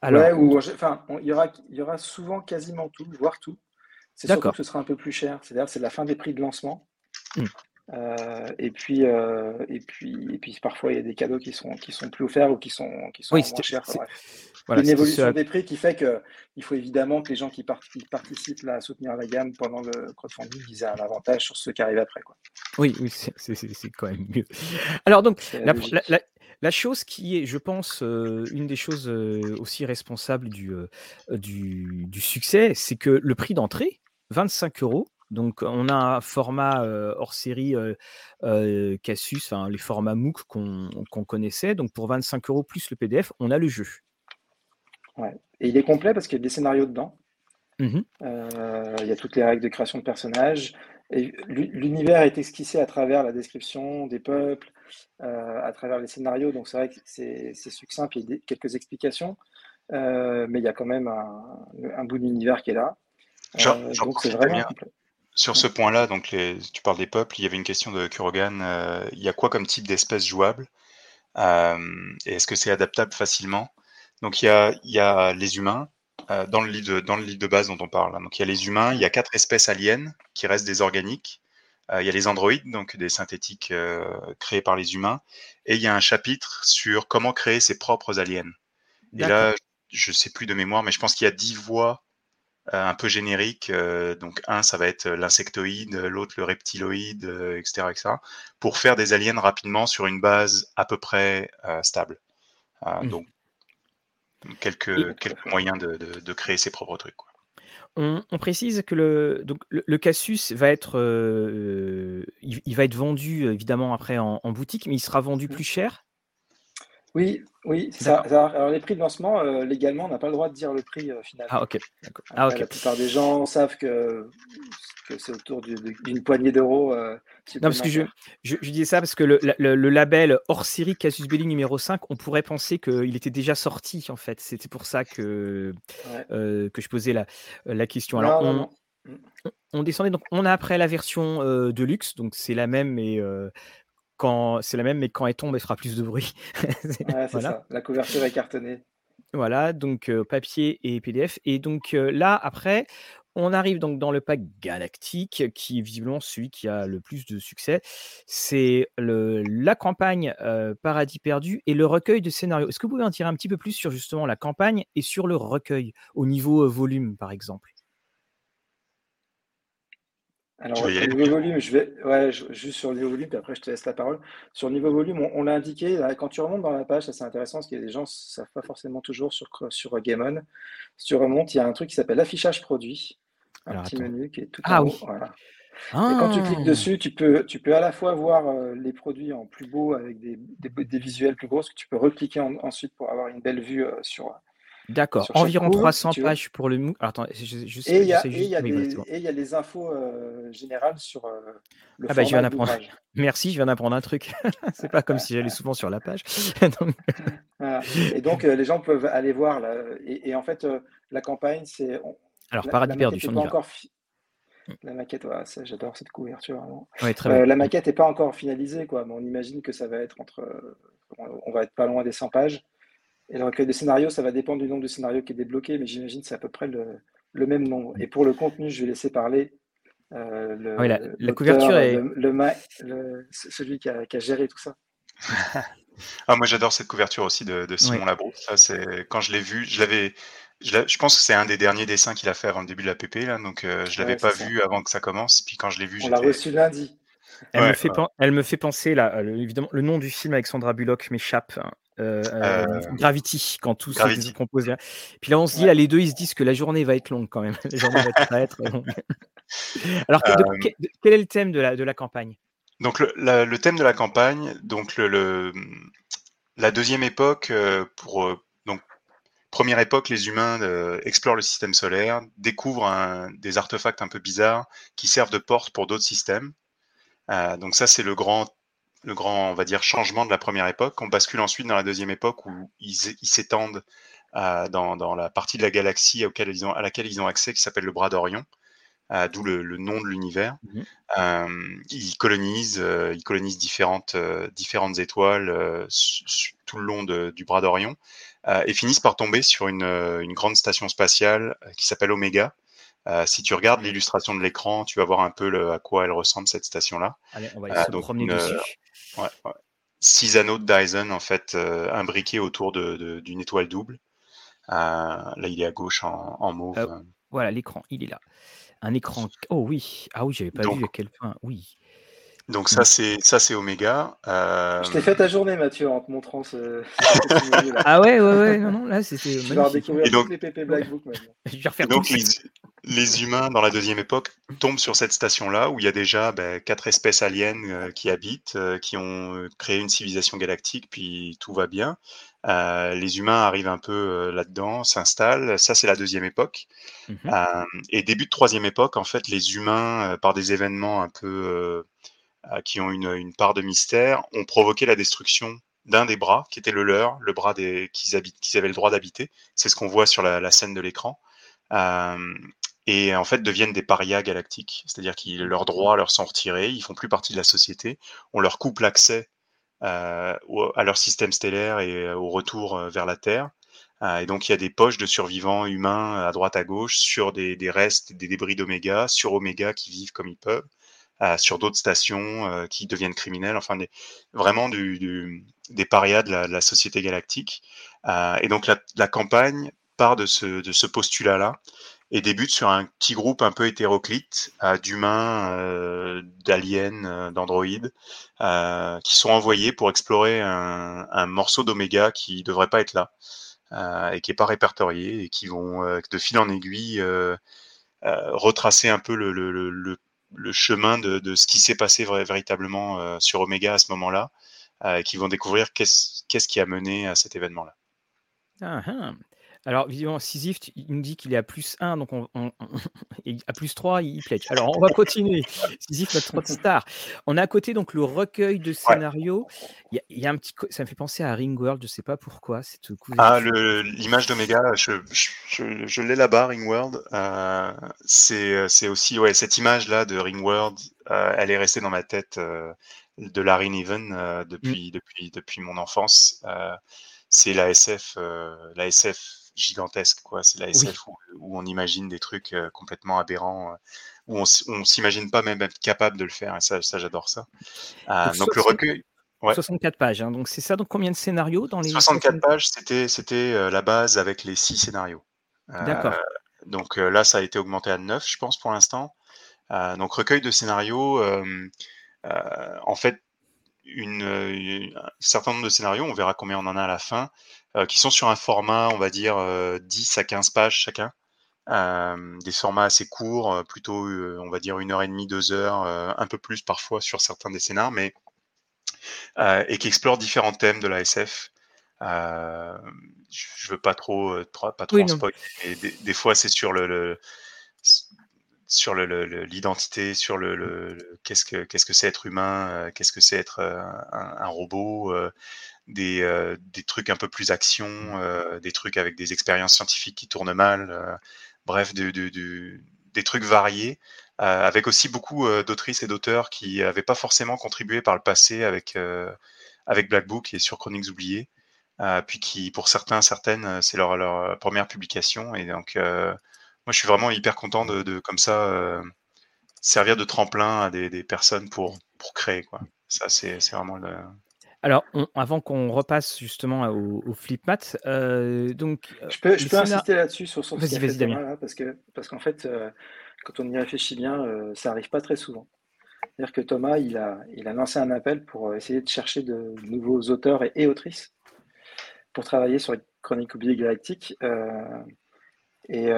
Alors, ou, enfin, il y aura, il y aura souvent quasiment tout, voire tout. C'est sûr que ce sera un peu plus cher. C'est-à-dire c'est la fin des prix de lancement. Hmm. Euh, et, puis, euh, et, puis, et puis parfois il y a des cadeaux qui sont, qui sont plus offerts ou qui sont, qui sont moins chers. Voilà, une évolution des prix qui fait qu'il faut évidemment que les gens qui, participent là, à soutenir la gamme pendant le crowdfunding ils aient un avantage sur ceux qui arrivent après. Quoi. Oui, oui c'est quand même mieux. Alors donc, la, la, la, chose qui est, je pense, euh, une des choses aussi responsables du, du, du succès, c'est que le prix d'entrée, 25 euros. Donc, on a un format hors série euh, Casus, les formats MOOC qu'on connaissait. Donc, pour 25 euros plus le PDF, on a le jeu. Ouais. Et il est complet parce qu'il y a des scénarios dedans. Mmh il y a toutes les règles de création de personnages. L'univers est esquissé à travers la description des peuples, à travers les scénarios. Donc, c'est vrai que c'est succinct, puis il y a quelques explications. mais il y a quand même un, un bout d'univers qui est là. Euh, sur ce point-là, donc tu parles des peuples, il y avait une question de Kurogan. Euh, il y a quoi comme type d'espèces jouables et est-ce que c'est adaptable facilement? Donc il y a, y a les humains, dans, le livre de, dans le livre de base dont on parle. Donc il y a les humains, il y a quatre espèces aliens qui restent des organiques. il y a les androïdes, donc des synthétiques créés par les humains. Et il y a un chapitre sur comment créer ses propres aliens. Et là, je sais plus de mémoire, mais je pense qu'il y a dix voix euh, un peu génériques. Euh, donc un, ça va être l'insectoïde, l'autre le reptiloïde, etc., euh, etc., pour faire des aliens rapidement sur une base à peu près stable. Mmh. Donc quelques, quelques moyens de, de, créer ses propres trucs. Quoi. On, précise que le, donc le, Casus va être, il, va être vendu évidemment après en, en, boutique, mais il sera vendu mmh. plus cher oui, oui, ça, Alors les prix de lancement, euh, légalement, on n'a pas le droit de dire le prix euh, final. Ah ok. Ah, La plupart des gens savent que, c'est autour d'une poignée d'euros. Euh, non, parce que je, je, disais ça parce que le, label hors série Casus Belli numéro 5, on pourrait penser qu'il était déjà sorti en fait. C'était pour ça que, que je posais la, la question. Alors on, on, descendait donc on a après la version de luxe, donc c'est la même mais quand c'est la même, mais quand elle tombe, elle fera plus de bruit. c'est ça. La couverture est cartonnée. Voilà, donc papier et PDF. Et donc là, après, on arrive donc dans le pack galactique, qui est visiblement celui qui a le plus de succès. C'est la campagne Paradis perdu et le recueil de scénarios. Est-ce que vous pouvez en dire un petit peu plus sur justement la campagne et sur le recueil, au niveau volume, par exemple? Alors, sur le niveau volume, je vais ouais, juste sur le niveau volume, puis après je te laisse la parole. Sur le niveau volume, on, l'a indiqué, quand tu remontes dans la page, ça c'est intéressant parce que les gens ne savent pas forcément toujours sur, sur Game On. Si tu remontes, il y a un truc qui s'appelle affichage produit, un petit menu qui est tout ah, en haut. Voilà. Et quand tu cliques ah! dessus, tu peux, tu peux à la fois voir euh, les produits en plus beau avec des, des, visuels plus gros, que tu peux recliquer ensuite pour avoir une belle vue euh, sur, D'accord, environ 300 pages pour le MOOC. attends, je, et il y, a les infos euh, générales sur euh, le ah bah, je viens d'apprendre. Merci, je viens d'apprendre un truc. c'est pas comme si j'allais souvent sur la page. Et donc, euh, les gens peuvent aller voir. Là, et, en fait, la campagne, c'est. Alors, paradis perdu, on encore La maquette, j'adore cette couverture. la maquette n'est pas encore finalisée, quoi, mais on imagine que ça va être entre. On va être pas loin des 100 pages. Et le recueil de scénarios, ça va dépendre du nombre de scénarios qui est débloqué, mais j'imagine que c'est à peu près le, même nombre. Et pour le contenu, je vais laisser parler euh, le, ah la, couverture est. Le, celui qui a, géré tout ça. ah, moi, j'adore cette couverture aussi de, Simon c'est quand je l'ai vu, je l'avais. Je, pense que c'est un des derniers dessins qu'il a fait avant le début de la PP, là, donc euh, je l'avais pas vu avant que ça commence. Puis quand je l'ai vu, on l'a reçu lundi. Elle, me fait elle, me fait penser, là, évidemment, le nom du film avec Sandra Bullock m'échappe. Hein. Euh, euh, Gravity, quand tout se compose. Puis là, on se dit, là, les deux, ils se disent que la journée va être longue quand même. La journée va être longue. Alors, euh, quel est le thème de la, de la campagne? Donc, le, le, thème de la campagne, donc le, la deuxième époque, pour donc première époque, les humains explorent le système solaire, découvrent un, des artefacts un peu bizarres qui servent de porte pour d'autres systèmes. donc ça, c'est le grand le grand, on va dire, changement de la première époque. On bascule ensuite dans la deuxième époque où ils s'étendent euh, dans, la partie de la galaxie ils ont, à laquelle ils ont accès, qui s'appelle le bras d'Orion, euh, d'où le, nom de l'univers. Mmh euh, ils colonisent, ils colonisent différentes, différentes étoiles tout le long du bras d'Orion et finissent par tomber sur une, une grande station spatiale qui s'appelle Omega, si tu regardes l'illustration de l'écran, tu vas voir un peu le, à quoi elle ressemble cette station-là. Allez, on va se promener dessus. Ouais, Six anneaux de Dyson, en fait, euh, imbriqués autour d'une étoile double. Euh, là, il est à gauche en, mauve. Euh, voilà, l'écran, il est là. Un écran. Oh oui, ah oui, j'avais pas vu à quel point. Oui. Donc ça c'est ça c'est Omega. Je t'ai fait ta journée Mathieu en te montrant ce. ah ouais ouais ouais non non là c'était. Je vais découvrir donc... les PP Blackbook maintenant. Je vais refaire donc les, les, humains dans la deuxième époque tombent sur cette station là où il y a déjà ben, quatre espèces aliens euh, qui habitent, euh, qui ont euh, créé une civilisation galactique puis tout va bien. les humains arrivent un peu là-dedans, s'installent. Ça c'est la deuxième époque. Mmh et début de troisième époque en fait les humains par des événements un peu euh, qui ont une, part de mystère, ont provoqué la destruction d'un des bras, qui était le leur, le bras qu'ils avaient le droit d'habiter. C'est ce qu'on voit sur la, scène de l'écran. Euh, et en fait deviennent des parias galactiques, c'est-à-dire que leurs droits leur sont retirés, ils font plus partie de la société, on leur coupe l'accès à leur système stellaire et au retour vers la Terre. et donc il y a des poches de survivants humains à droite à gauche sur des, des restes, des débris d'Oméga, sur Oméga qui vivent comme ils peuvent. Euh, sur d'autres stations euh, qui deviennent criminels, enfin des, vraiment du, du, des parias de la, de la société galactique. Euh, et donc la, la, campagne part de ce, de ce postulat-là et débute sur un petit groupe un peu hétéroclite euh, d'humains, euh, d'aliens, d'androïdes, euh, qui sont envoyés pour explorer un, un morceau d'oméga qui devrait pas être là et qui est pas répertorié et qui vont de fil en aiguille retracer un peu le, le, le, le chemin de, de ce qui s'est passé véritablement euh, sur Omega à ce moment-là, euh, qui vont découvrir qu'est-ce qu'est-ce qui a mené à cet événement-là. Ah, ah. Alors, visiblement, Sisyphe, il nous dit qu'il est à plus 1, donc on, on, on, à plus 3, il pledge. Alors, on va continuer. Sisyphe, notre star. On a à côté donc le recueil de scénarios. Il, y a, il y, a un petit, ça me fait penser à Ringworld, je ne sais pas pourquoi. Cette ah, l'image d'Omega, je, je, je, je l'ai là-bas, Ringworld. Euh, c'est aussi, ouais, cette image-là de Ringworld, euh, elle est restée dans ma tête euh, de Larry Niven euh, depuis, mm. depuis, depuis mon enfance. C'est la SF, la SF gigantesque, quoi. C'est la SF oui. où, où, on imagine des trucs euh, complètement aberrants, euh, où on, on s'imagine pas même être capable de le faire. Et ça, ça j'adore ça. Euh, donc, le recueil. Ouais. 64 pages, hein. donc c'est ça. Donc combien de scénarios dans les 64 pages, c'était c'était la base avec les six scénarios. D'accord. donc là, ça a été augmenté à 9, je pense, pour l'instant. donc recueil de scénarios. en fait, une, une, un certain nombre de scénarios, on verra combien on en a à la fin, qui sont sur un format, on va dire, euh, 10 à 15 pages chacun. Euh, des formats assez courts, euh, plutôt, euh, on va dire, une heure et demie, deux heures, un peu plus parfois sur certains des scénars, mais et qui explorent différents thèmes de la SF. je veux pas trop, trop pas trop oui, en spoil, mais des, des fois c'est sur le, le sur l'identité, sur le, le qu'est-ce que qu'est-ce que c'est être humain, euh, qu'est-ce que c'est être euh, un, un, robot, euh, des, euh, des trucs un peu plus action, euh, des trucs avec des expériences scientifiques qui tournent mal, euh, bref, de, de, de, des trucs variés, avec aussi beaucoup d'autrices et d'auteurs qui n'avaient pas forcément contribué par le passé avec avec Black Book et sur Chroniques oubliées, puis qui pour certains certaines c'est leur leur première publication et donc moi, je suis vraiment hyper content de, de comme ça, servir de tremplin à des, des, personnes pour, pour créer. Quoi. Ça, c'est vraiment le. Alors, on, avant qu'on repasse justement au, au flipmat, euh, donc. Euh, je peux, je peux insister là-dessus sur son vas-y, vas-y, Damien. Là, parce que parce qu'en fait, euh, quand on y réfléchit bien, euh, ça arrive pas très souvent. C'est-à-dire que Thomas, il a, il a lancé un appel pour essayer de chercher de nouveaux auteurs et, et autrices pour travailler sur les chroniques oubliées galactiques. Et,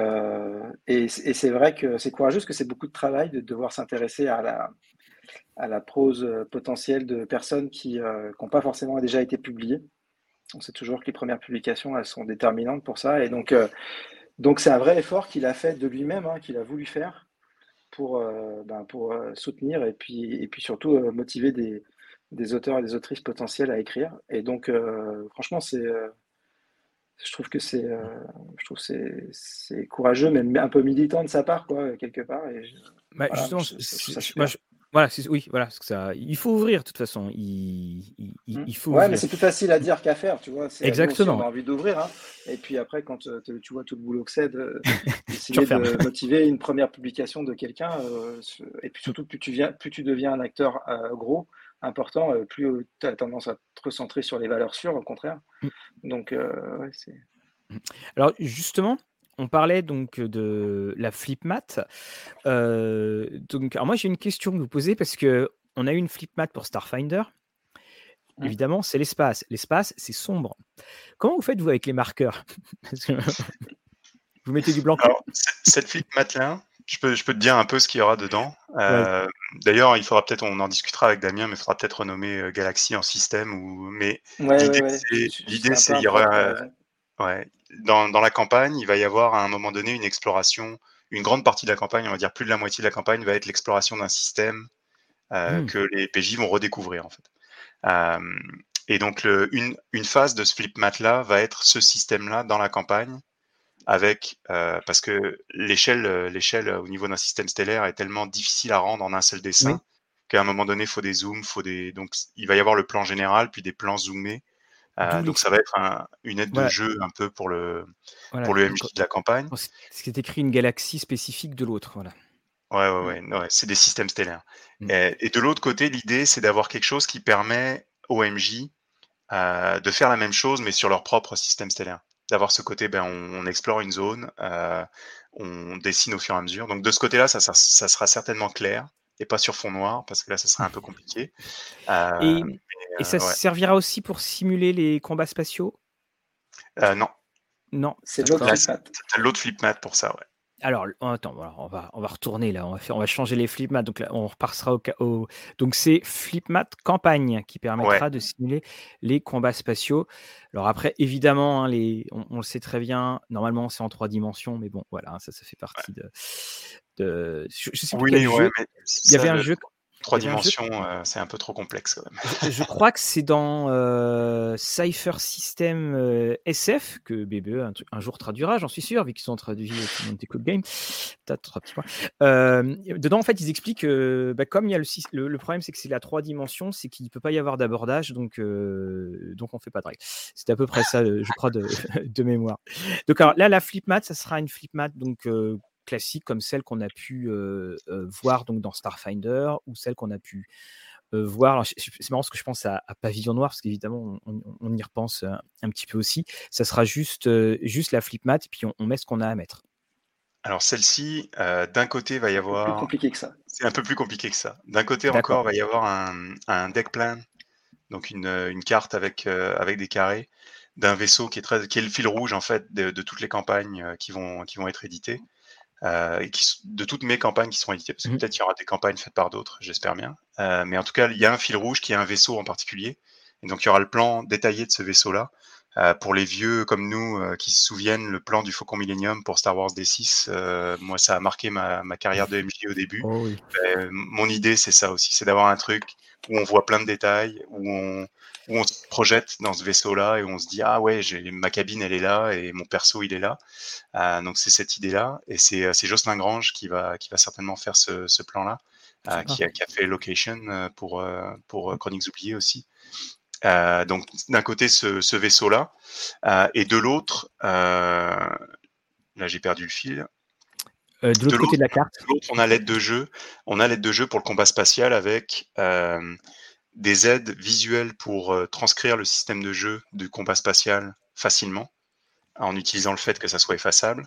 et, et c'est vrai que c'est courageux parce que c'est beaucoup de travail de devoir s'intéresser à la, à la prose potentielle de personnes qui n'ont euh, pas forcément déjà été publiées. On sait toujours que les premières publications, elles sont déterminantes pour ça. Et donc, euh, donc c'est un vrai effort qu'il a fait de lui-même, hein, qu'il a voulu faire pour, euh, ben, pour euh, soutenir et puis, et puis surtout euh, motiver des, des auteurs et des autrices potentielles à écrire. Et donc, franchement, c'est je trouve que c'est euh, je trouve c'est c'est courageux même un peu militant de sa part quoi quelque part et je, bah, voilà, justement je, je, moi, voilà oui voilà ça il faut ouvrir de toute façon il, il, mmh. il faut ouais ouvrir. mais c'est plus facile à dire qu'à faire tu vois exactement on a envie d'ouvrir hein. et puis après quand euh, tu vois tout le boulot que c'est de, essayer de motiver une première publication de quelqu'un euh, et puis surtout plus tu viens plus tu deviens un acteur euh, gros important, euh, plus tu as tendance à te recentrer sur les valeurs sûres, au contraire. Mmh. Donc, ouais, c'est. Mmh. Alors, justement, on parlait donc de la flipmat. Euh, donc, alors moi, j'ai une question à vous poser parce que on a eu une flipmat pour Starfinder. Mmh. Évidemment, c'est l'espace. L'espace, c'est sombre. Comment vous faites, vous, avec les marqueurs? Vous mettez du blanc Alors, Cette flipmat-là, je peux, je peux te dire un peu ce qu'il y aura dedans. Euh, ouais. D'ailleurs, il faudra peut-être, on en discutera avec Damien, mais il faudra peut-être renommer Galaxy en système. Ou, mais ouais, l'idée, ouais, c'est, c'est, il y aura, ouais, dans, dans la campagne, il va y avoir à un moment donné une exploration. Une grande partie de la campagne, on va dire plus de la moitié de la campagne, va être l'exploration d'un système euh, mmh. que les PJ vont redécouvrir en fait. Euh, et donc, le, une, une phase de ce flip mat là va être ce système-là dans la campagne avec euh, parce que l'échelle l'échelle au niveau d'un système stellaire est tellement difficile à rendre en un seul dessin qu'à un moment donné, il faut des zooms, faut des donc il va y avoir le plan général, puis des plans zoomés. Euh, donc ça va être une aide de jeu un peu pour le pour le MJ de la campagne. Ce qui est écrit une galaxie spécifique de l'autre, voilà. Ouais, ouais, ouais, c'est des systèmes stellaires. Mm. Et, de l'autre côté, l'idée, c'est d'avoir quelque chose qui permet au MJ euh, de faire la même chose, mais sur leur propre système stellaire. D'avoir ce côté, ben, on, explore une zone, euh, on dessine au fur et à mesure. Donc de ce côté-là, ça, ça, sera certainement clair et pas sur fond noir, parce que là, ça sera un peu compliqué. et, et, ça servira aussi pour simuler les combats spatiaux? Non. Non. C'est l'autre flipmat. l'autre flipmat pour ça, ouais. Alors, attends, on va, on va retourner là, on va, faire, on va changer les flipmats. Donc là, on repassera au, au... donc c'est flipmat campagne qui permettra de simuler les combats spatiaux. Alors après, évidemment, hein, les, on, le sait très bien. Normalement, c'est en trois dimensions, mais bon, voilà, ça, ça fait partie de. de je, sais plus quel jeu. Il y avait un jeu Trois dimensions, euh, c'est un peu trop complexe quand même. Je, crois que c'est dans euh, Cypher System euh, SF que BBE un, jour traduira, j'en suis sûr, vu qu'ils sont traduits au Monte Club Game. Trois petits points. dedans, en fait, ils expliquent que bah, comme il y a le, le, problème, c'est que c'est la trois dimensions, c'est qu'il ne peut pas y avoir d'abordage, donc, donc on ne fait pas de règles. C'est à peu près ça, je crois, de, de, mémoire. Donc alors, là, la flipmat, ça sera une flipmat donc classiques comme celles qu'on a pu voir donc dans Starfinder ou celles qu'on a pu voir. C'est marrant parce que je pense à, Pavillon Noir parce qu'évidemment on, y repense un petit peu aussi. Ça sera juste, juste la flip mat et puis on, met ce qu'on a à mettre. Alors celle-ci, d'un côté, va y avoir. C'est plus compliqué que ça. C'est un peu plus compliqué que ça. D'un côté encore, va y avoir un, deck plan, donc une, carte avec, avec des carrés d'un vaisseau qui est, très, qui est le fil rouge en fait de, de toutes les campagnes qui vont, qui vont être éditées. Euh, qui, de toutes mes campagnes qui sont éditées, parce que mmh peut-être il y aura des campagnes faites par d'autres, j'espère bien. Euh, mais en tout cas, il y a un fil rouge qui est un vaisseau en particulier. Et donc, il y aura le plan détaillé de ce vaisseau-là. Euh, pour les vieux comme nous euh, qui se souviennent, le plan du Faucon Millennium pour Star Wars D6, euh, moi, ça a marqué ma, ma carrière de MJ au début. Oh oui. Mon idée, c'est ça aussi, c'est d'avoir un truc où on voit plein de détails, où on, où on se projette dans ce vaisseau-là et où on se dit ah ouais, j'ai ma cabine elle est là et mon perso il est là. Euh, donc c'est cette idée-là et c'est euh, Jocelyn Grange qui va qui va certainement faire ce, ce plan-là, euh, qui, a, qui, a, fait Location pour pour Chroniques oubliées aussi. donc d'un côté ce, ce vaisseau-là et de l'autre, là j'ai perdu le fil. Euh, de l'autre côté de la carte. on a l'aide de jeu. On a l'aide de jeu pour le combat spatial avec euh, des aides visuelles pour euh, transcrire le système de jeu du combat spatial facilement, en utilisant le fait que ça soit effaçable,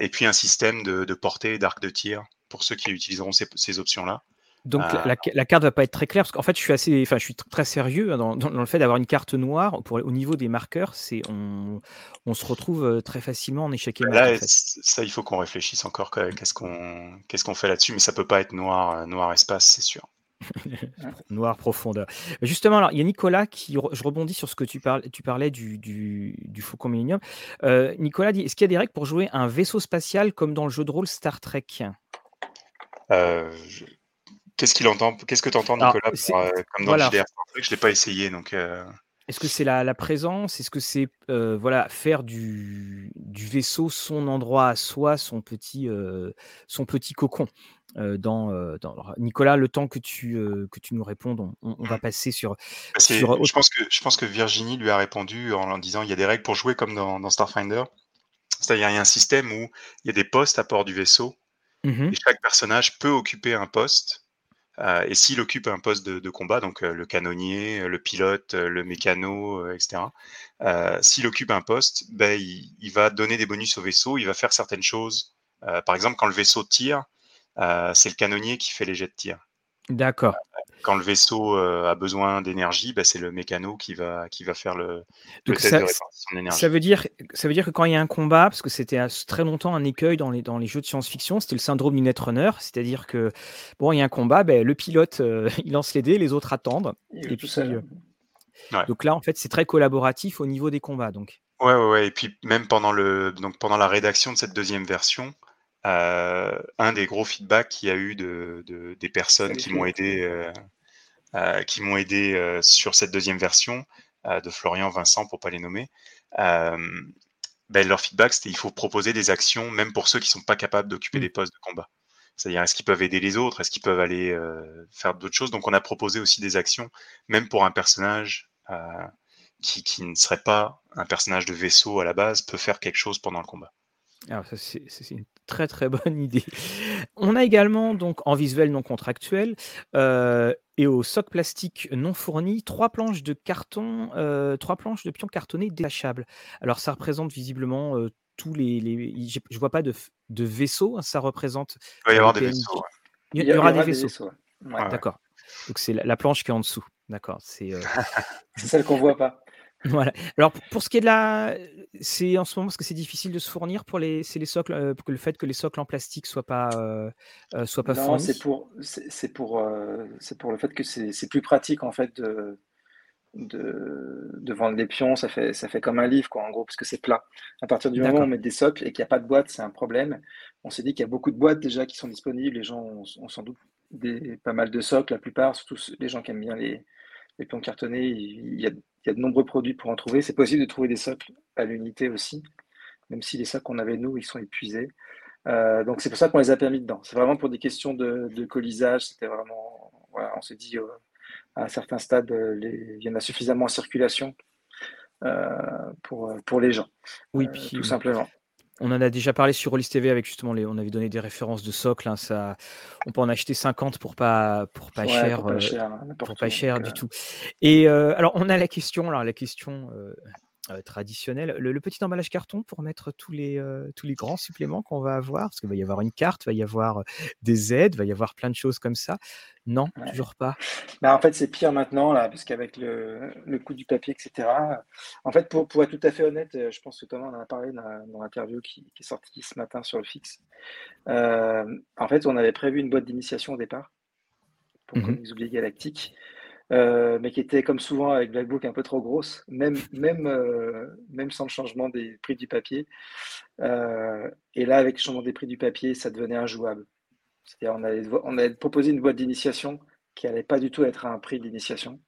et puis un système de, de portée et d'arc de tir pour ceux qui utiliseront ces, ces options-là. Donc la, la, la, carte va pas être très claire parce qu'en fait je suis assez, enfin je suis très sérieux hein, dans, dans, le fait d'avoir une carte noire pour au niveau des marqueurs, c'est on, on, se retrouve euh, très facilement en échec et Là, en fait. ça il faut qu'on réfléchisse encore qu'est-ce qu'on qu'est-ce qu'on fait là-dessus, mais ça peut pas être noir noir espace, c'est sûr. Noir profondeur. Justement, alors il y a Nicolas qui, je rebondis sur ce que tu, parlais, tu parlais du, du, du Faucon Millennium. Euh, Nicolas dit, est-ce qu'il y a des règles pour jouer un vaisseau spatial comme dans le jeu de rôle Star Trek? Euh, je... Qu'est-ce qu'il entend Qu'est-ce que tu entends, Nicolas, pour, euh, comme dans voilà. JDR? Star Trek Je ne l'ai pas essayé, donc... Euh... Est-ce que c'est la, la, présence? Est-ce que c'est euh, voilà faire du, du, vaisseau son endroit à soi, son petit, son petit cocon dans, Nicolas, le temps que tu, que tu nous répondes, on, on va mmh. passer sur. Bah, sur... Je, pense que, je pense que Virginie lui a répondu en, en disant il y a des règles pour jouer comme dans, dans Starfinder. C'est-à-dire il y a un système où il y a des postes à bord du vaisseau mmh et chaque personnage peut occuper un poste et s'il occupe un poste de, de combat, donc euh, le canonnier, euh, le pilote, le mécano, etc., s'il occupe un poste, ben, il, il, va donner des bonus au vaisseau, il va faire certaines choses. par exemple, quand le vaisseau tire, c'est le canonnier qui fait les jets de tir. D'accord quand le vaisseau euh, a besoin d'énergie, bah, c'est le mécano qui va, qui va faire le, Donc test ça, de répartition d'énergie. Ça veut, dire, ça veut dire que quand il y a un combat, parce que c'était très longtemps un écueil dans les, dans les jeux de science-fiction, c'était le syndrome du netrunner, c'est-à-dire que bon, il y a un combat, ben, le pilote euh, il lance les dés, les autres attendent. Et, et puis, euh, ouais. Donc là, en fait, c'est très collaboratif au niveau des combats. Donc. Ouais, ouais, ouais. Et puis même pendant, le, donc, pendant la rédaction de cette deuxième version, euh, un des gros feedbacks qu'il y a eu de, de des personnes qui m'ont aidé euh, qui m'ont aidé euh, sur cette deuxième version euh, de Florian, Vincent, pour pas les nommer. Ben, leur feedback, c'était il faut proposer des actions, même pour ceux qui sont pas capables d'occuper mmh. des postes de combat. C'est-à-dire, est-ce qu'ils peuvent aider les autres? Est-ce qu'ils peuvent aller euh, faire d'autres choses? Donc, on a proposé aussi des actions, même pour un personnage euh, qui, qui, ne serait pas un personnage de vaisseau à la base, peut faire quelque chose pendant le combat. Alors, ça, c'est une très très bonne idée. On a également, donc, en visuel non contractuel euh, et au soc plastique non fourni, trois planches de carton, euh, trois planches de pions cartonnés détachables. Alors, ça représente visiblement euh, tous les. les je ne vois pas de, de vaisseau, hein, ça représente. Il va y avoir des vaisseaux. Il, y, aura, des vaisseaux. D'accord. Donc, c'est la, planche qui est en dessous. D'accord. C'est celle qu'on ne voit pas. Voilà. Alors pour ce qui est de la, c'est en ce moment parce que c'est difficile de se fournir pour les, c'est les socles, euh, pour le fait que les socles en plastique soient pas, euh, euh soient pas non, c'est pour, c'est pour, euh, c'est pour le fait que c'est plus pratique en fait de, de, de, vendre des pions. Ça fait, ça fait comme un livre quoi, en gros, parce que c'est plat. À partir du moment où on met des socles et qu'il n'y a pas de boîte, c'est un problème. On s'est dit qu'il y a beaucoup de boîtes déjà qui sont disponibles. Les gens ont, ont sans doute des, pas mal de socles, la plupart, surtout les gens qui aiment bien les, les pions cartonnés. Il y a il y a de nombreux produits pour en trouver. C'est possible de trouver des socles à l'unité aussi, même si les socles qu'on avait nous, ils sont épuisés. Euh, donc c'est pour ça qu'on les a permis dedans. C'est vraiment pour des questions de, colisage. C'était vraiment, voilà, on s'est dit euh, à un certain stade, euh, il y en a suffisamment en circulation pour, pour les gens. Oui, puis, tout simplement. On en a déjà parlé sur Rollis TV avec justement les. On avait donné des références de socle. Hein, ça, on peut en acheter 50 pour pas pour pas cher, pour pas euh, cher, du euh. tout. Et euh, alors on a la question. Alors la question euh, traditionnel. Le, petit emballage carton pour mettre tous les, tous les grands suppléments qu'on va avoir, parce qu'il va y avoir une carte, il va y avoir des aides, il va y avoir plein de choses comme ça. Non, toujours pas. Bah, en fait, c'est pire maintenant, là, parce qu'avec le, le, coût du papier, etc. En fait, pour, pour, être tout à fait honnête, je pense que Thomas en a parlé dans, l'interview qui, est sortie ce matin sur le fixe. en fait, on avait prévu une boîte d'initiation au départ pour mmh les oubliés galactiques. Euh, mais qui était comme souvent avec Blackbook un peu trop grosse, même, même, euh, même sans le changement des prix du papier. Euh, et là, avec le changement des prix du papier, ça devenait injouable. C'est-à-dire, on avait, on avait proposé une boîte d'initiation qui n'allait pas du tout être à un prix d'initiation.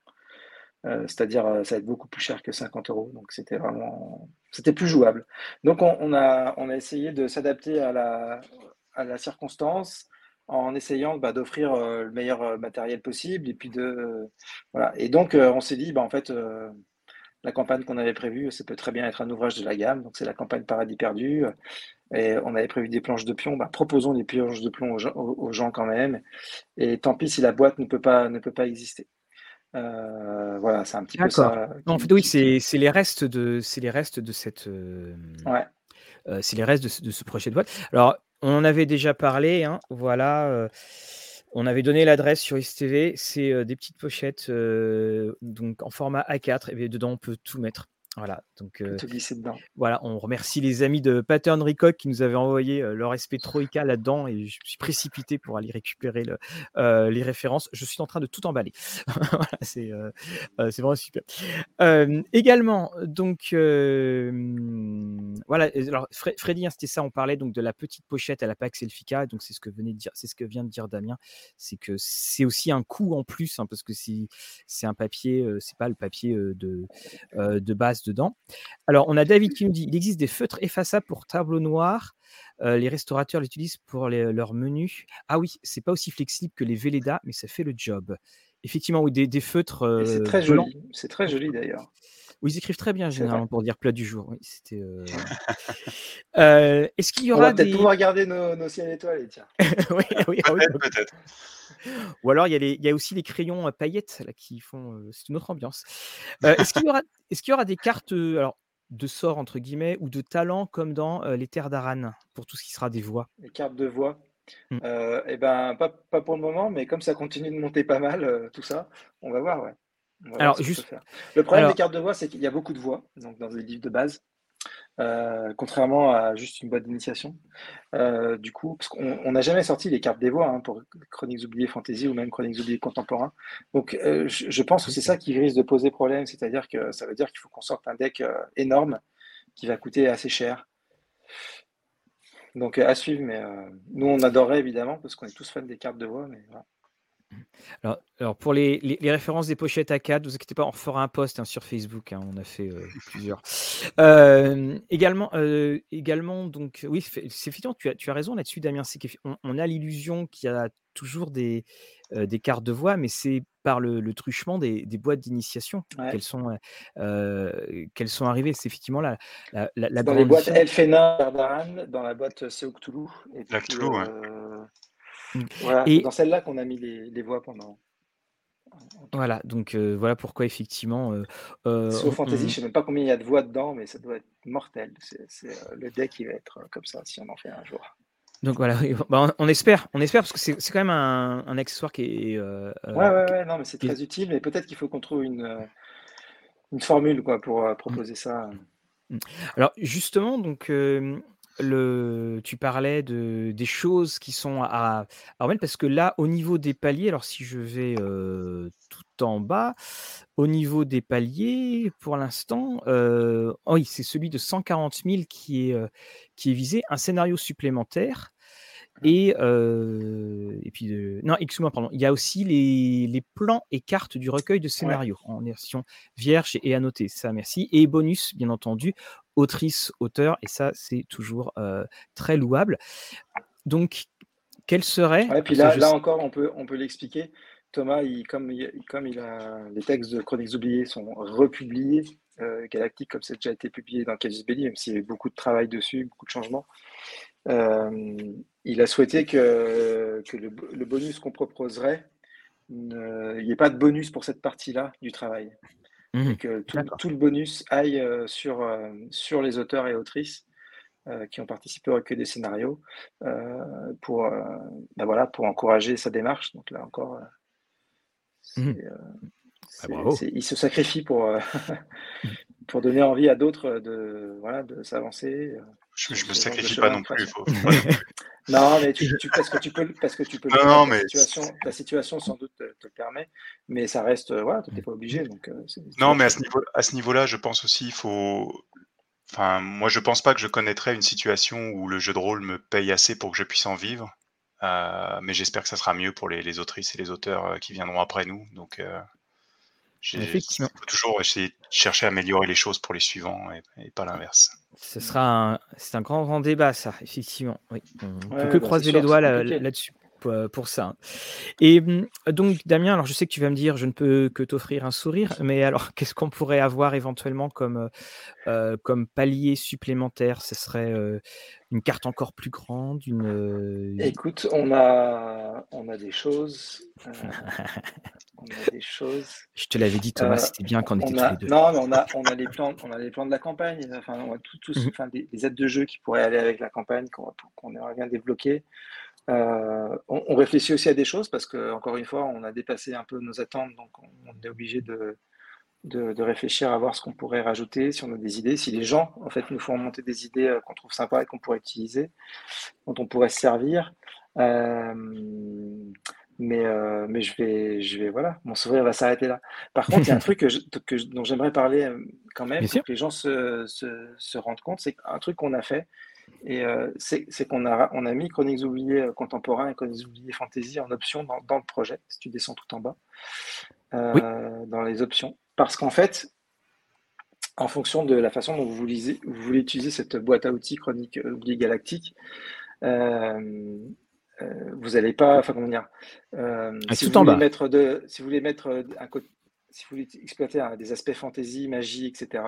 C'est-à-dire, ça va être beaucoup plus cher que 50 euros. Donc, c'était vraiment. C'était plus jouable. Donc, on, a, on a essayé de s'adapter à la, à la circonstance en essayant bah, d'offrir euh, le meilleur euh, matériel possible. Et puis de voilà. Et donc euh, on s'est dit, bah, en fait, la campagne qu'on avait prévue, ça peut très bien être un ouvrage de la gamme. Donc c'est la campagne Paradis perdu. Et on avait prévu des planches de pion. Bah, proposons des planches de plomb aux gens, quand même. Et tant pis si la boîte ne peut pas, ne peut pas exister. voilà, c'est un petit peu ça. en fait, oui, c'est les restes de, c'est les restes de cette. Ouais. c'est les restes de, de, ce projet de boîte. Alors, on en avait déjà parlé, hein, voilà. Euh, on avait donné l'adresse sur ISTV. C'est euh, des petites pochettes euh, donc en format A4 et dedans on peut tout mettre. Voilà, donc euh, voilà, on remercie les amis de Pattern Recock qui nous avaient envoyé euh, leur SP Troika là-dedans et je suis précipité pour aller récupérer le, euh, les références. Je suis en train de tout emballer. voilà, c'est vraiment super. également, donc voilà, alors Freddy, hein, c'était ça, on parlait donc de la petite pochette à la Pax Elfica, donc c'est ce que venait de dire, c'est ce que vient de dire Damien, c'est que c'est aussi un coût en plus hein, parce que c'est un papier, c'est pas le papier de, de base dedans. Alors, on a David qui nous dit il existe des feutres effaçables pour tableau noir. Euh, les restaurateurs l'utilisent pour leur menu. Ah oui, c'est pas aussi flexible que les Velleda, mais ça fait le job. Effectivement, oui, des, feutres. c'est euh, très joli. C'est très joli d'ailleurs. Oui, ils écrivent très bien généralement pour dire plat du jour. Oui, c'était. Euh, est-ce qu'il y aura On va peut-être pouvoir garder nos, nos ciels étoilés, tiens. oui, oui, ah peut-être. Ou alors, il y, a il y, a aussi les crayons paillettes là, qui font. c'est une autre ambiance. est-ce qu'il y, aura, est qu'il y aura des cartes alors, de sort, entre guillemets, ou de talent comme dans les terres d'Aran, pour tout ce qui sera des voix? Les cartes de voix mmh. Eh ben, pas, pas, pour le moment, mais comme ça continue de monter pas mal, tout ça, on va voir, ouais. Alors, juste... Le problème des cartes de voix, c'est qu'il y a beaucoup de voix donc dans les livres de base. Euh, contrairement à juste une boîte d'initiation. Euh, du coup, parce qu'on n'a jamais sorti les cartes des voix hein, pour Chroniques oubliées fantasy ou même Chroniques oubliées contemporains. Donc, euh, je, pense que c'est ça qui risque de poser problème, c'est-à-dire que ça veut dire qu'il faut qu'on sorte un deck énorme qui va coûter assez cher. Donc, à suivre, mais nous, on adorerait évidemment parce qu'on est tous fans des cartes de voix, mais voilà. Alors, alors pour les, les, les références des pochettes à 4, vous inquiétez pas, on fera un post hein, sur Facebook. hein, on a fait euh, plusieurs. Euh, également, euh, également, donc oui, c'est effectivement, tu as, tu as raison là-dessus, Damien. C'est qu'on on a l'illusion qu'il y a toujours des, euh, des cartes de voix, mais c'est par le, le truchement des, des boîtes d'initiation Ouais. qu'elles sont, euh, qu'elles sont arrivées. C'est effectivement la, la, la, la Dans les grande boîtes. Elfena, dans la boîte Cthulhu. Et La puis, Cthulhu, ouais. Mm. voilà, Et dans celle-là qu'on a mis les, les voix pendant. voilà, donc euh, voilà pourquoi effectivement euh, euh, on- Fantasy, on- je sais même pas combien il y a de voix dedans, mais ça doit être mortel. C'est euh, le deck qui va être euh, comme ça si on en fait un jour. Donc voilà, bah, on, on espère, on espère parce que c'est quand même un, un accessoire qui est, Ouais, ouais, ouais, non, mais c'est très utile, mais peut-être qu'il faut qu'on trouve une, une formule quoi, pour euh, proposer ça. Alors justement, donc le, tu parlais de, des choses qui sont à, à remettre parce que là, au niveau des paliers, alors si je vais euh, tout en bas, au niveau des paliers, pour l'instant, euh, oh oui, c'est celui de 140 000 qui est, euh, qui est visé, un scénario supplémentaire. Et, euh, et puis, euh, non, excuse-moi, pardon. Il y a aussi les, les plans et cartes du recueil de scénarios en version vierge et annoté. Ça, merci. Et bonus, bien entendu, autrice, auteur. Et ça, c'est toujours très louable. Donc, quel serait. Ouais, puis là, encore, on peut, on peut l'expliquer. Thomas, il, comme, il, comme il a, les textes de Chroniques oubliées sont republiés, euh, Galactique, comme ça a déjà été publié dans Casus Belli, même s'il y a eu beaucoup de travail dessus, beaucoup de changements, euh, il a souhaité que, que le, le bonus qu'on proposerait, ne- il n'y ait pas de bonus pour cette partie-là du travail. Mhm. Et que tout, le bonus aille euh, sur, euh, sur les auteurs et autrices euh, qui ont participé au recueil des scénarios pour, ben voilà, pour encourager sa démarche. Donc là encore, bravo. c'est- il se sacrifie pour, euh, pour donner envie à d'autres de, voilà, de s'avancer. euh, Je, je me sacrifie pas non plus. Faut, non mais tu, tu- parce que tu peux, parce que tu peux Non, mais situation, ta situation sans doute te, te le permet, mais ça reste, euh, voilà, tu n'es pas obligé, donc euh, Non, mais à ce niveau, à ce niveau-là, je pense aussi, il faut. Enfin, moi, je pense pas que je connaîtrais une situation où le jeu de rôle me paye assez pour que je puisse en vivre. Euh, mais j'espère que ça sera mieux pour les, les autrices et les auteurs euh, qui viendront après nous. Donc, euh, Effectivement. faut toujours essayer de chercher à améliorer les choses pour les suivants et, et pas l'inverse. Ce sera un, c'est un grand, grand débat, ça, effectivement. Oui. On ne peut que bah, croiser sûr, les doigts là- là-dessus pour, euh, pour ça. Et hum, donc, Damien, alors je sais que tu vas me dire, je ne peux que t'offrir un sourire, mais alors qu'est-ce qu'on pourrait avoir éventuellement comme, euh, euh, comme palier supplémentaire? Ce serait euh, une carte encore plus grande, une. Écoute, on a, on a des choses, euh, on a des choses. Je te l'avais dit, Thomas, c'était bien qu'on était On tous a, les deux. non, mais on a, on a les plans, on a les plans de la campagne. Enfin, on a tout, tout- Mhm. enfin, des, des aides de jeu qui pourraient aller avec la campagne, qu'on qu'on aimerait bien débloquer. Euh, on, on réfléchit aussi à des choses parce que, encore une fois, on a dépassé un peu nos attentes, donc on, on est obligé de, de, de réfléchir à voir ce qu'on pourrait rajouter, si on a des idées, si les gens, en fait, nous font monter des idées euh, qu'on trouve sympas et qu'on pourrait utiliser, dont on pourrait se servir. Euh, mais, mais je vais, je vais, voilà, mon sourire va s'arrêter là. Par contre, il y a un truc que je- que dont j'aimerais parler quand même, pour que les gens se, se, se rendent compte, c'est un truc qu'on a fait, et euh, c'est qu'on a, on a mis Chroniques oubliées euh, contemporains et Chroniques oubliées fantasy en option dans, dans le projet, si tu descends tout en bas, euh, dans les options. Parce qu'en fait, en fonction de la façon dont vous, voulez utiliser cette boîte à outils Chroniques oubliées galactiques, euh, vous n'allez pas, enfin comment dire, Ah, si, vous mettre de, si vous voulez mettre un côté, si vous voulez exploiter hein, des aspects fantasy, magie, etc.,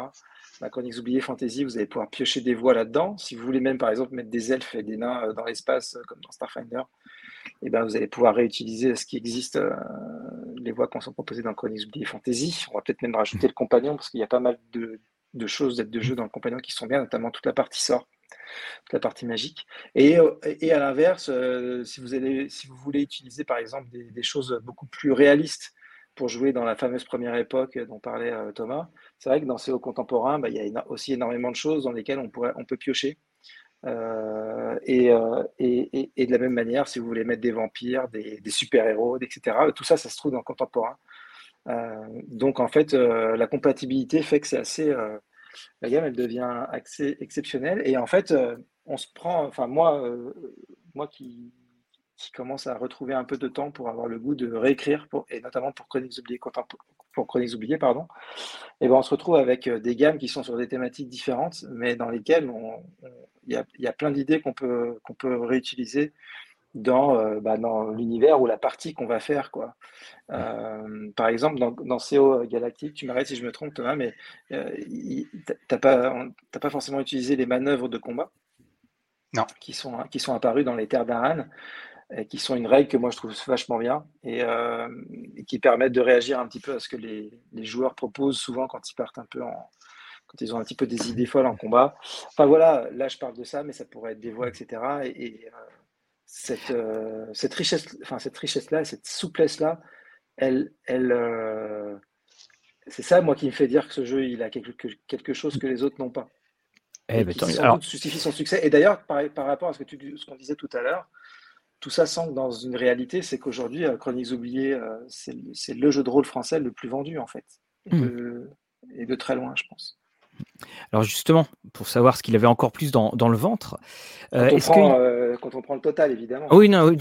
la Chroniques oubliées fantasy, vous allez pouvoir piocher des voix là-dedans. Si vous voulez même par exemple mettre des elfes et des nains euh, dans l'espace, euh, comme dans Starfinder, eh ben, vous allez pouvoir réutiliser ce qui existe, euh, les voix qui sont proposées dans Chroniques oubliées fantasy. On va peut-être même rajouter le compagnon parce qu'il y a pas mal de, de choses de jeu dans le compagnon qui sont bien, notamment toute la partie sort toute la partie magique. Et, à l'inverse, si, vous voulez utiliser par exemple des choses beaucoup plus réalistes pour jouer dans la fameuse première époque dont parlait euh, Thomas, c'est vrai que dans ces hauts contemporains, bah, il y a aussi énormément de choses dans lesquelles on, pourrait, on peut piocher. Euh, et, euh, et, et- de la même manière, si vous voulez mettre des vampires, des, des super-héros, etc., tout ça, ça se trouve dans le contemporain. Donc en fait, la compatibilité fait que c'est assez, la gamme, elle devient assez exceptionnelle. Et en fait, on se prend, enfin moi, moi qui, qui commencent à retrouver un peu de temps pour avoir le goût de réécrire, et notamment pour Chroniques oubliées, pour Chroniques oubliées pardon, et ben on se retrouve avec des gammes qui sont sur des thématiques différentes, mais dans lesquelles il y, a, plein d'idées qu'on peut, qu'on peut réutiliser dans, bah, dans l'univers ou la partie qu'on va faire. Quoi. par exemple, dans, dans CO Galactique, tu m'arrêtes si je me trompe, Thomas, mais tu n'as pas, pas forcément utilisé les manœuvres de combat non. Qui, sont, qui sont apparues dans les terres d'Aran, qui sont une règle que moi je trouve vachement bien et, qui permettent de réagir un petit peu à ce que les, les, joueurs proposent souvent quand ils partent un peu en. quand ils ont un petit peu des idées folles en combat. Enfin voilà, là je parle de ça, mais ça pourrait être des voix, etc. Et, cette, cette richesse, enfin cette richesse-là, cette souplesse-là, elle, elle, c'est ça moi qui me fait dire que ce jeu il a quelque, quelque chose que les autres n'ont pas. Eh ben, qui sans doute justifie son succès. Et d'ailleurs, par, par, rapport à ce que ce qu'on disait tout à l'heure, tout ça semble dans une réalité, c'est qu'aujourd'hui, euh, Chroniques oubliées, euh, c'est le jeu de rôle français le plus vendu en fait, et mmh. de, et de très loin, je pense. Alors justement, pour savoir ce qu'il avait encore plus dans, dans le ventre. Euh, quand, on prend, euh, quand, on prend, le total, évidemment. oui, non, oui,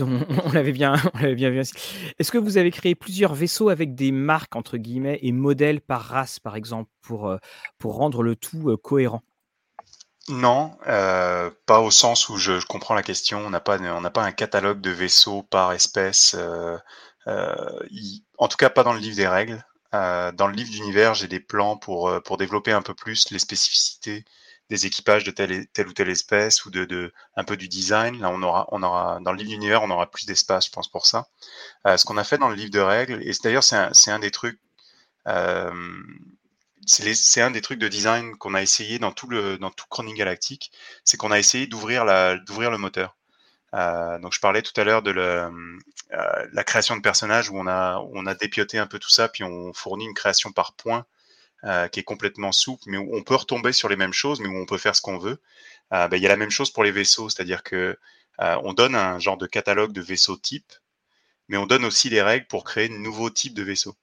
on, l'avait bien, on bien vu. Est-ce que vous avez créé plusieurs vaisseaux avec des marques entre guillemets et modèles par race, par exemple, pour, pour rendre le tout cohérent? Non, euh, pas au sens où je, comprends la question. On n'a pas, on n'a pas un catalogue de vaisseaux par espèce. Euh, euh, en tout cas, pas dans le livre des règles. dans le livre d'univers, j'ai des plans pour, pour développer un peu plus les spécificités des équipages de telle, telle ou telle espèce ou de, de, un peu du design. Là, on aura, on aura dans le livre d'univers, on aura plus d'espace, je pense, pour ça. ce qu'on a fait dans le livre de règles, et d'ailleurs, c'est un, un, des trucs c'est un des trucs de design qu'on a essayé dans tout le dans Galactique, c'est qu'on a essayé d'ouvrir le moteur. Euh, donc je parlais tout à l'heure de euh, la création de personnages où on a dépioté un peu tout ça, puis on fournit une création par point euh, qui est complètement souple, mais où on peut retomber sur les mêmes choses, mais où on peut faire ce qu'on veut. Ben, il y a la même chose pour les vaisseaux, c'est-à-dire que on donne un genre de catalogue de vaisseaux type, mais on donne aussi les règles pour créer de nouveaux types de vaisseaux.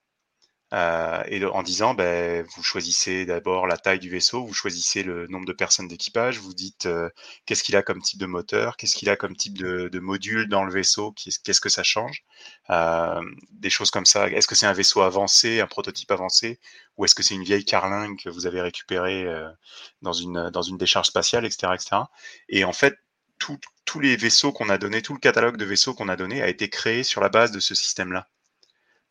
Euh, et en disant, ben, vous choisissez d'abord la taille du vaisseau, vous choisissez le nombre de personnes d'équipage, vous dites euh, qu'est-ce qu'il a comme type de moteur, qu'est-ce qu'il a comme type de, module dans le vaisseau, qu'est-ce que ça change, euh, des choses comme ça. Est-ce que c'est un vaisseau avancé, un prototype avancé, ou est-ce que c'est une vieille carlingue que vous avez récupérée dans une dans une décharge spatiale, etc., etc. Et en fait, tous les vaisseaux qu'on a donné, tout le catalogue de vaisseaux qu'on a donné a été créé sur la base de ce système-là.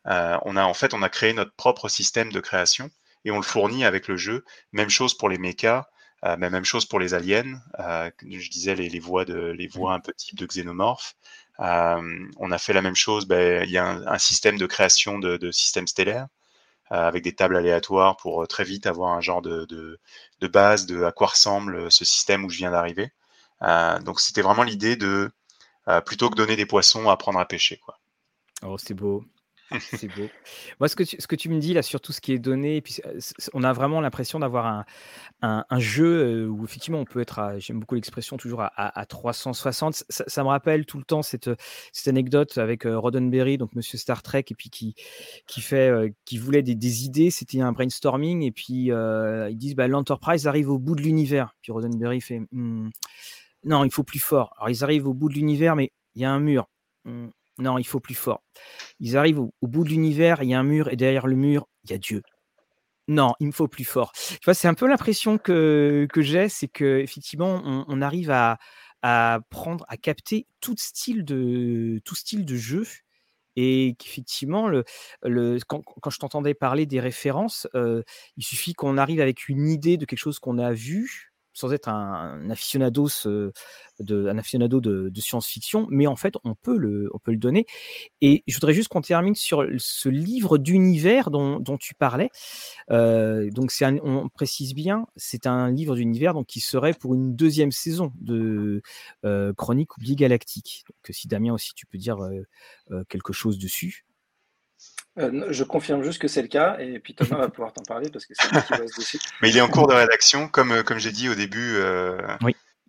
Euh, on a en fait on a créé notre propre système de création et on le fournit avec le jeu. Même chose pour les mechas, euh, même chose pour les aliens. Euh, je disais les, voix de les voix un peu type de xénomorphes. on a fait la même chose. Ben, il y a un, système de création de, de systèmes stellaires avec des tables aléatoires pour très vite avoir un genre de, de, de, base de à quoi ressemble ce système où je viens d'arriver. donc c'était vraiment l'idée de plutôt que donner des poissons, apprendre à pêcher. Quoi. Oh, c'est beau. C'est beau. Moi, ce que, tu, ce que tu me dis là sur tout ce qui est donné, puis on a vraiment l'impression d'avoir un, un, jeu où effectivement on peut être, j'aime beaucoup l'expression, toujours à, à, 360. Ça, me rappelle tout le temps cette, cette anecdote avec Roddenberry, donc Monsieur Star Trek, et puis qui, qui, fait, qui voulait des, des idées. C'était un brainstorming, et puis ils disent bah, l'Enterprise arrive au bout de l'univers. Puis Roddenberry fait «Mmh, non, il faut plus fort. Alors ils arrivent au bout de l'univers, mais il y a un mur. Mmh, non, il faut plus fort. Ils arrivent au, bout de l'univers, il y a un mur, et derrière le mur, il y a Dieu. Non, il me faut plus fort. C'est un peu l'impression que, j'ai, c'est que effectivement, on, arrive à, prendre, à capter tout style de, de jeu. Et qu'effectivement, quand je t'entendais parler des références, euh, il suffit qu'on arrive avec une idée de quelque chose qu'on a vu, sans être un, aficionado, de, un aficionado de, science-fiction, mais en fait, on peut, le, donner. Et je voudrais juste qu'on termine sur ce livre d'univers dont, tu parlais. Euh, donc, on précise bien, c'est un livre d'univers donc qui serait pour une deuxième saison de euh, Chronique oubliée galactique. Donc, si Damien aussi, tu peux dire euh, quelque chose dessus. Euh, je confirme juste que c'est le cas, et puis Thomas va pouvoir t'en parler parce que c'est lui qui bosse dessus. Mais il est en cours de rédaction, comme, euh, comme j'ai dit au début. Euh,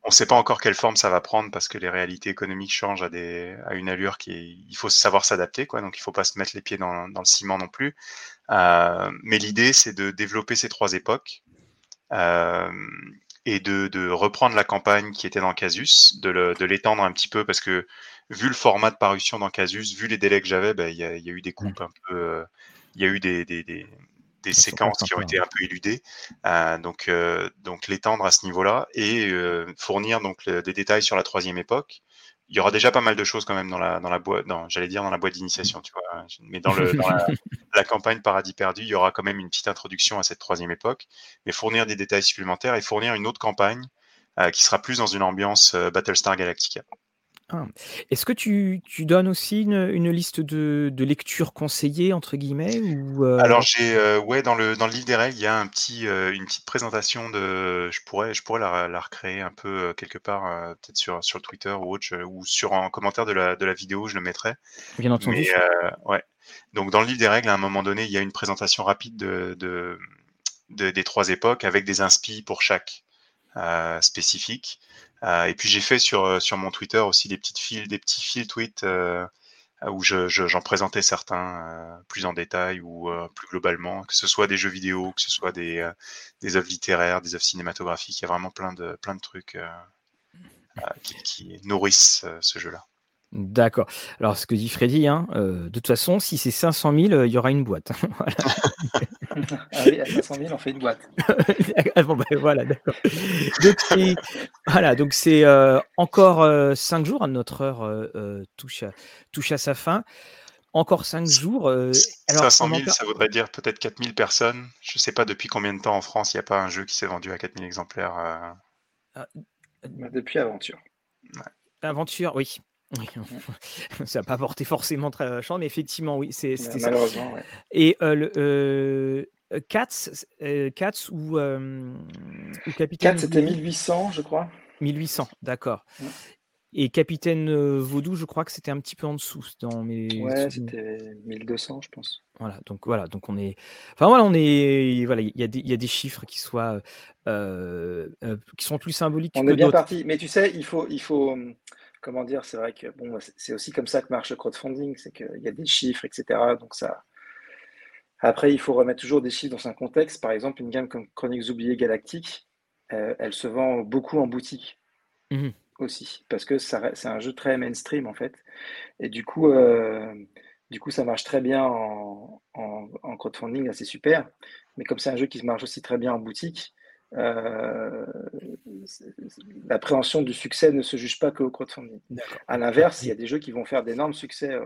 on ne sait pas encore quelle forme ça va prendre parce que les réalités économiques changent à, des, à une allure qui est, il faut savoir s'adapter, quoi. Donc il ne faut pas se mettre les pieds dans, dans le ciment non plus. mais l'idée, c'est de développer ces trois époques et de, de, reprendre la campagne qui était dans Casus, de l'étendre un petit peu parce que vu le format de parution dans Casus, vu les délais que j'avais, bah, il y, a eu des coupes un peu, il y a eu des, des séquences qui ont été un peu éludées. Euh, donc, euh, donc l'étendre à ce niveau-là et euh, fournir donc des détails sur la troisième époque. Il y aura déjà pas mal de choses quand même dans la dans la boîte, j'allais dire dans la boîte d'initiation, tu vois. Mais dans, le, dans la, campagne Paradis perdu, il y aura quand même une petite introduction à cette troisième époque. Mais fournir des détails supplémentaires et fournir une autre campagne qui sera plus dans une ambiance Battlestar Galactica. Ah. Est-ce que tu, donnes aussi une, liste de, lectures conseillées entre guillemets ou euh? Alors j'ai euh, ouais dans le dans le livre des règles il y a un petit euh, une petite présentation de je pourrais je pourrais la, recréer un peu quelque part peut-être sur sur Twitter ou autre ou sur un commentaire de la de la vidéo je le mettrai. Bien entendu. ouais. Donc dans le livre des règles à un moment donné il y a une présentation rapide de, de, des trois époques avec des inspi pour chaque spécifique. Euh, et puis j'ai fait sur, euh, sur mon Twitter aussi des petites fils, des petits fils tweets euh, où j'en je, présentais certains plus en détail ou plus globalement, que ce soit des jeux vidéo, que ce soit des, des œuvres littéraires, des œuvres cinématographiques. Il y a vraiment plein de, plein de trucs qui, qui, nourrissent ce jeu-là. D'accord. Alors, ce que dit Freddy, hein, de toute façon, si c'est 500 000, il y aura une boîte. ah oui, à 500 000, on fait une boîte. Ah bon, ben, voilà, d'accord. Donc, c'est, voilà, donc c'est euh, encore euh, 5 jours. Notre heure euh, euh, touche, à, touche à sa fin. Encore 5 jours. alors, 500 000, ça voudrait dire peut-être 4000 personnes. Je ne sais pas depuis combien de temps en France il n'y a pas un jeu qui s'est vendu à 4000 exemplaires. Ah, bah, depuis Aventure. Aventure, oui. Oui, ça n'a pas porté forcément très chance, mais effectivement, oui, c'est ça. Ouais. Et euh, le, euh, Katz, euh, Katz ou, euh, ou Capitaine. Katz, c'était 1800, je crois. 1800, d'accord. Et Capitaine Vaudou, je crois que c'était un petit peu en dessous. Dans mes... Ouais, c'était 1200, je pense. Voilà, donc voilà, donc on est. Enfin voilà, on est. Voilà, il y, a des, y a des chiffres qui soient. qui sont plus symboliques. On est bien parti. Mais tu sais, il faut. Il faut comment dire, c'est vrai que bon, c'est aussi comme ça que marche le crowdfunding, c'est qu'il y a des chiffres, etc. Donc ça. Après, il faut remettre toujours des chiffres dans un contexte. Par exemple, une gamme comme Chroniques oubliées Galactique, euh, elle se vend beaucoup en boutique mmh aussi, parce que c'est un jeu très mainstream en fait. Et du coup, euh, du coup, ça marche très bien en, en crowdfunding, c'est super. Mais comme c'est un jeu qui marche aussi très bien en boutique, euh, l'appréhension du succès ne se juge pas qu'au crowdfunding. À l'inverse, il y a des jeux qui vont faire d'énormes succès, euh,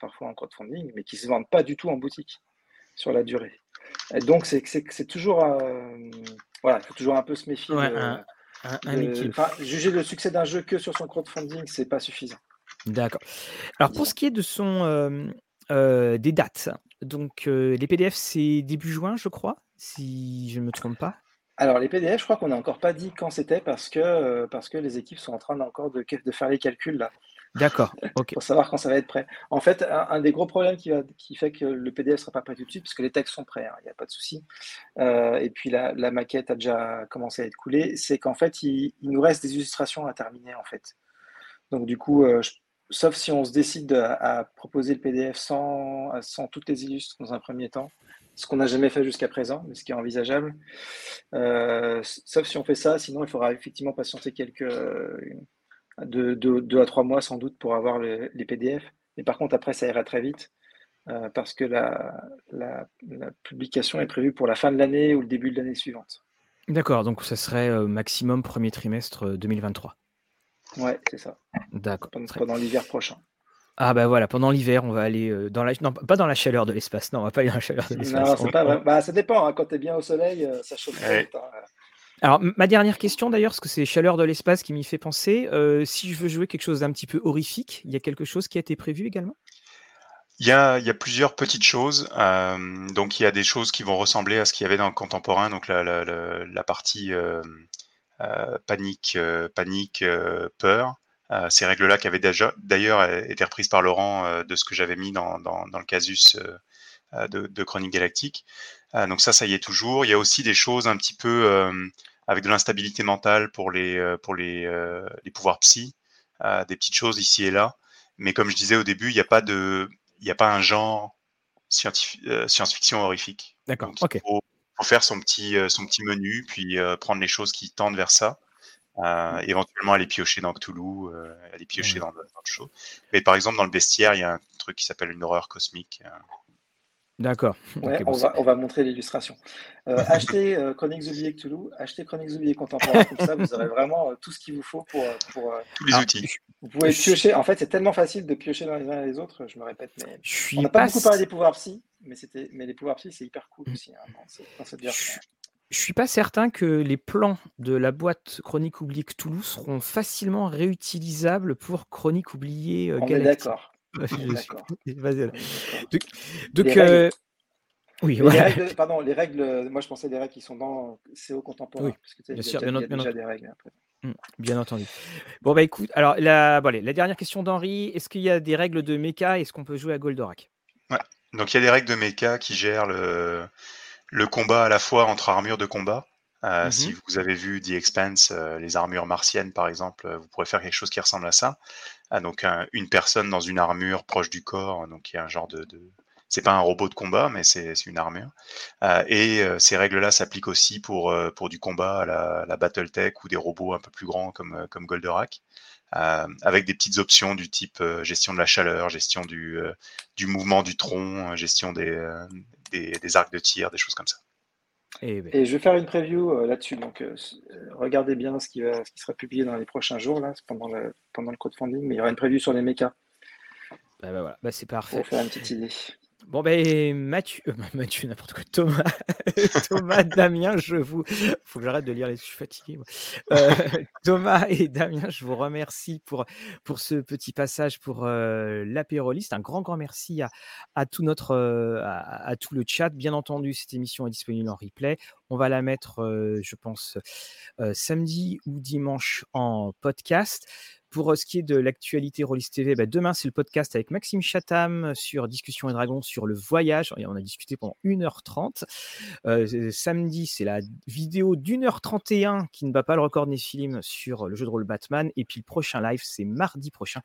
parfois en crowdfunding, mais qui ne se vendent pas du tout en boutique sur la durée. Et donc, c'est toujours. Euh, voilà, il faut toujours un peu se méfier. juger le succès d'un jeu que sur son crowdfunding, c'est pas suffisant. D'accord. Alors, pour ce qui est de son. des dates, donc les PDF, c'est début juin, je crois, si je ne me trompe pas. Alors, les PDF, je crois qu'on n'a encore pas dit quand c'était parce que, euh, parce que les équipes sont en train encore de, de faire les calculs là. D'accord, ok. pour savoir quand ça va être prêt. En fait, un, des gros problèmes qui, va, qui fait que le PDF ne sera pas prêt tout de suite, parce que les textes sont prêts, hein, il n'y a pas de souci, euh, et puis la, maquette a déjà commencé à être coulée, c'est qu'en fait, il, nous reste des illustrations à terminer, en fait. Donc, du coup, euh, sauf si on se décide à, proposer le PDF sans, sans toutes les illustrations dans un premier temps, ce qu'on n'a jamais fait jusqu'à présent, mais ce qui est envisageable. Euh, sauf si on fait ça, sinon il faudra effectivement patienter quelques deux, à trois mois sans doute pour avoir les PDF. Mais par contre, après, ça ira très vite euh, parce que la, la, publication est prévue pour la fin de l'année ou le début de l'année suivante. D'accord, donc ça serait euh, maximum premier trimestre 2023. Ouais, c'est ça. D'accord. pendant l'hiver prochain. Ah bah voilà, pendant l'hiver, on va aller euh, dans la... Non, pas dans la chaleur de l'espace, non, on va pas aller dans la chaleur de l'espace. Non, pas Bah, ça dépend, hein. quand tu es bien au soleil, euh, ça chauffe hein. Alors, ma dernière question d'ailleurs, parce que c'est chaleur de l'espace qui m'y fait penser, euh, si je veux jouer quelque chose d'un petit peu horrifique, il y a quelque chose qui a été prévu également? Il y, a, il y a plusieurs petites choses. donc, il y a des choses qui vont ressembler à ce qu'il y avait dans le contemporain, donc la, la, la, partie panique, panique peur. Euh, ces règles-là qui avaient déjà d'ailleurs été reprises par Laurent euh, de ce que j'avais mis dans, dans, dans, le casus euh, de, de, Chronique Galactique. donc ça, ça y est toujours. Il y a aussi des choses un petit peu avec de l'instabilité mentale pour les, pour les, les pouvoirs psy, des petites choses ici et là. Mais comme je disais au début, il n'y a pas de, il n'y a pas un genre science-fiction horrifique. D'accord. Ok. Il faut, faire son petit, son petit menu, puis prendre les choses qui tendent vers ça. Euh, éventuellement aller piocher dans Cthulhu, euh, aller piocher dans, le, dans, le, show. Mais par exemple, dans le bestiaire, il y a un truc qui s'appelle une horreur cosmique. D'accord. Ouais, on, va, on, va, montrer l'illustration. Euh, achetez euh, Chroniques oubliées Cthulhu, achetez Chroniques oubliées contemporains, comme ça vous aurez vraiment euh, tout ce qu'il vous faut pour. pour Tous les ah, outils. Vous pouvez piocher. En fait, c'est tellement facile de piocher dans les uns et les autres, je me répète, mais. Je on n'a pas, pas beaucoup parlé des pouvoirs psy, mais, mais les pouvoirs psy, c'est hyper cool aussi hein, dans, dans, cette version. Je suis pas certain que les plans de la boîte Chronique oubliée Cthulhu seront facilement réutilisables pour Chronique oubliée euh, Galactique. D'accord. Donc, donc euh, oui, les règles, pardon, les règles, moi je pensais des règles qui sont dans CO contemporain. Oui, parce que bien sûr, bien, déjà des règles après. Mmh, bien entendu. Bon, bah écoute, alors la, bon, allez, la dernière question d'Henri est-ce qu'il y a des règles de méca Est-ce qu'on peut jouer à Goldorak? Ouais, donc il y a des règles de méca qui gèrent le, le combat à la fois entre armures de combat. Euh, mmh Si vous avez vu The Expanse, euh, les armures martiennes par exemple, euh, vous pourrez faire quelque chose qui ressemble à ça. Ah, donc un, une personne dans une armure proche du corps, donc il y a un genre de, de... c'est pas un robot de combat, mais c'est une armure. Euh, et ces règles-là s'appliquent aussi pour pour du combat à la, la BattleTech ou des robots un peu plus grands comme comme Goldorak. Euh, avec des petites options du type euh, gestion de la chaleur, gestion du, euh, du mouvement du tronc, gestion des, des, des, arcs de tir, des choses comme ça. Et, eh ben. Et je vais faire une preview là-dessus. Donc, regardez bien ce qui, va, ce qui sera publié dans les prochains jours, là, pendant le, pendant le crowdfunding. Mais il y aura une preview sur les mechas. Bah, bah voilà, bah, c'est parfait. Pour faire une petite idée. Bon ben Mathieu, Mathieu n'importe quoi, Thomas, Thomas, Damien, je vous, faut que j'arrête de lire les, je suis fatigué. Euh, Thomas et Damien, je vous remercie pour pour ce petit passage pour euh, l'apéroliste. Un grand grand merci à, à tout notre euh, à, à, tout le chat. Bien entendu, cette émission est disponible en replay. On va la mettre, euh, je pense, samedi ou dimanche en podcast. Pour ce qui est de l'actualité Rollis TV, bah, demain c'est le podcast avec Maxime Chatham sur Discussion et Dragons sur le voyage. On a discuté pendant 1h30. Euh, samedi, c'est la vidéo d'1h31 qui ne bat pas le record des films sur le jeu de rôle Batman. Et puis le prochain live, c'est mardi prochain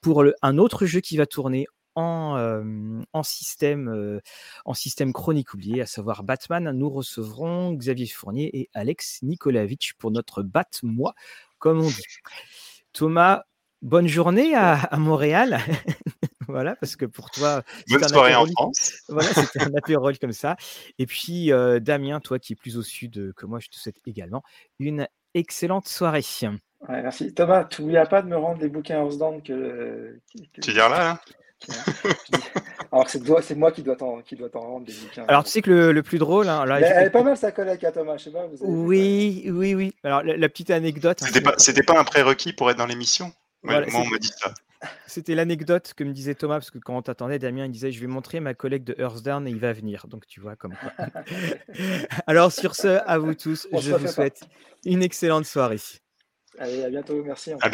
pour un autre jeu qui va tourner en, euh, système, euh, chronique oublié, à savoir Batman. Nous recevrons Xavier Fournier et Alex Nikolavitch pour notre Bat-moi, comme on dit. Thomas, bonne journée à, Montréal. voilà, parce que pour toi, bonne soirée en France. Voilà, c'était un apérole comme ça. Et puis, euh, Damien, toi qui es plus au sud que moi, je te souhaite également une excellente soirée. Ouais, merci. Thomas, tu n'oublies pas de me rendre les bouquins Horsedown que, que. Tu dire là, hein alors c'est moi qui dois t'en rendre des bouquins. Alors tu sais que le, le plus drôle, hein, là, elle, est pas mal sa collègue à Thomas, je sais pas. Vous avez oui, oui, oui. Alors la, petite anecdote. C'était pas, pas un prérequis pour être dans l'émission? moi on me dit ça. C'était l'anecdote que me disait Thomas, parce que quand on t'attendait, Damien, il disait Je vais montrer ma collègue de Earthdown et il va venir. Donc tu vois, comme quoi. Alors sur ce, à vous tous, je vous souhaite une excellente soirée. Allez, à bientôt, merci. À bientôt.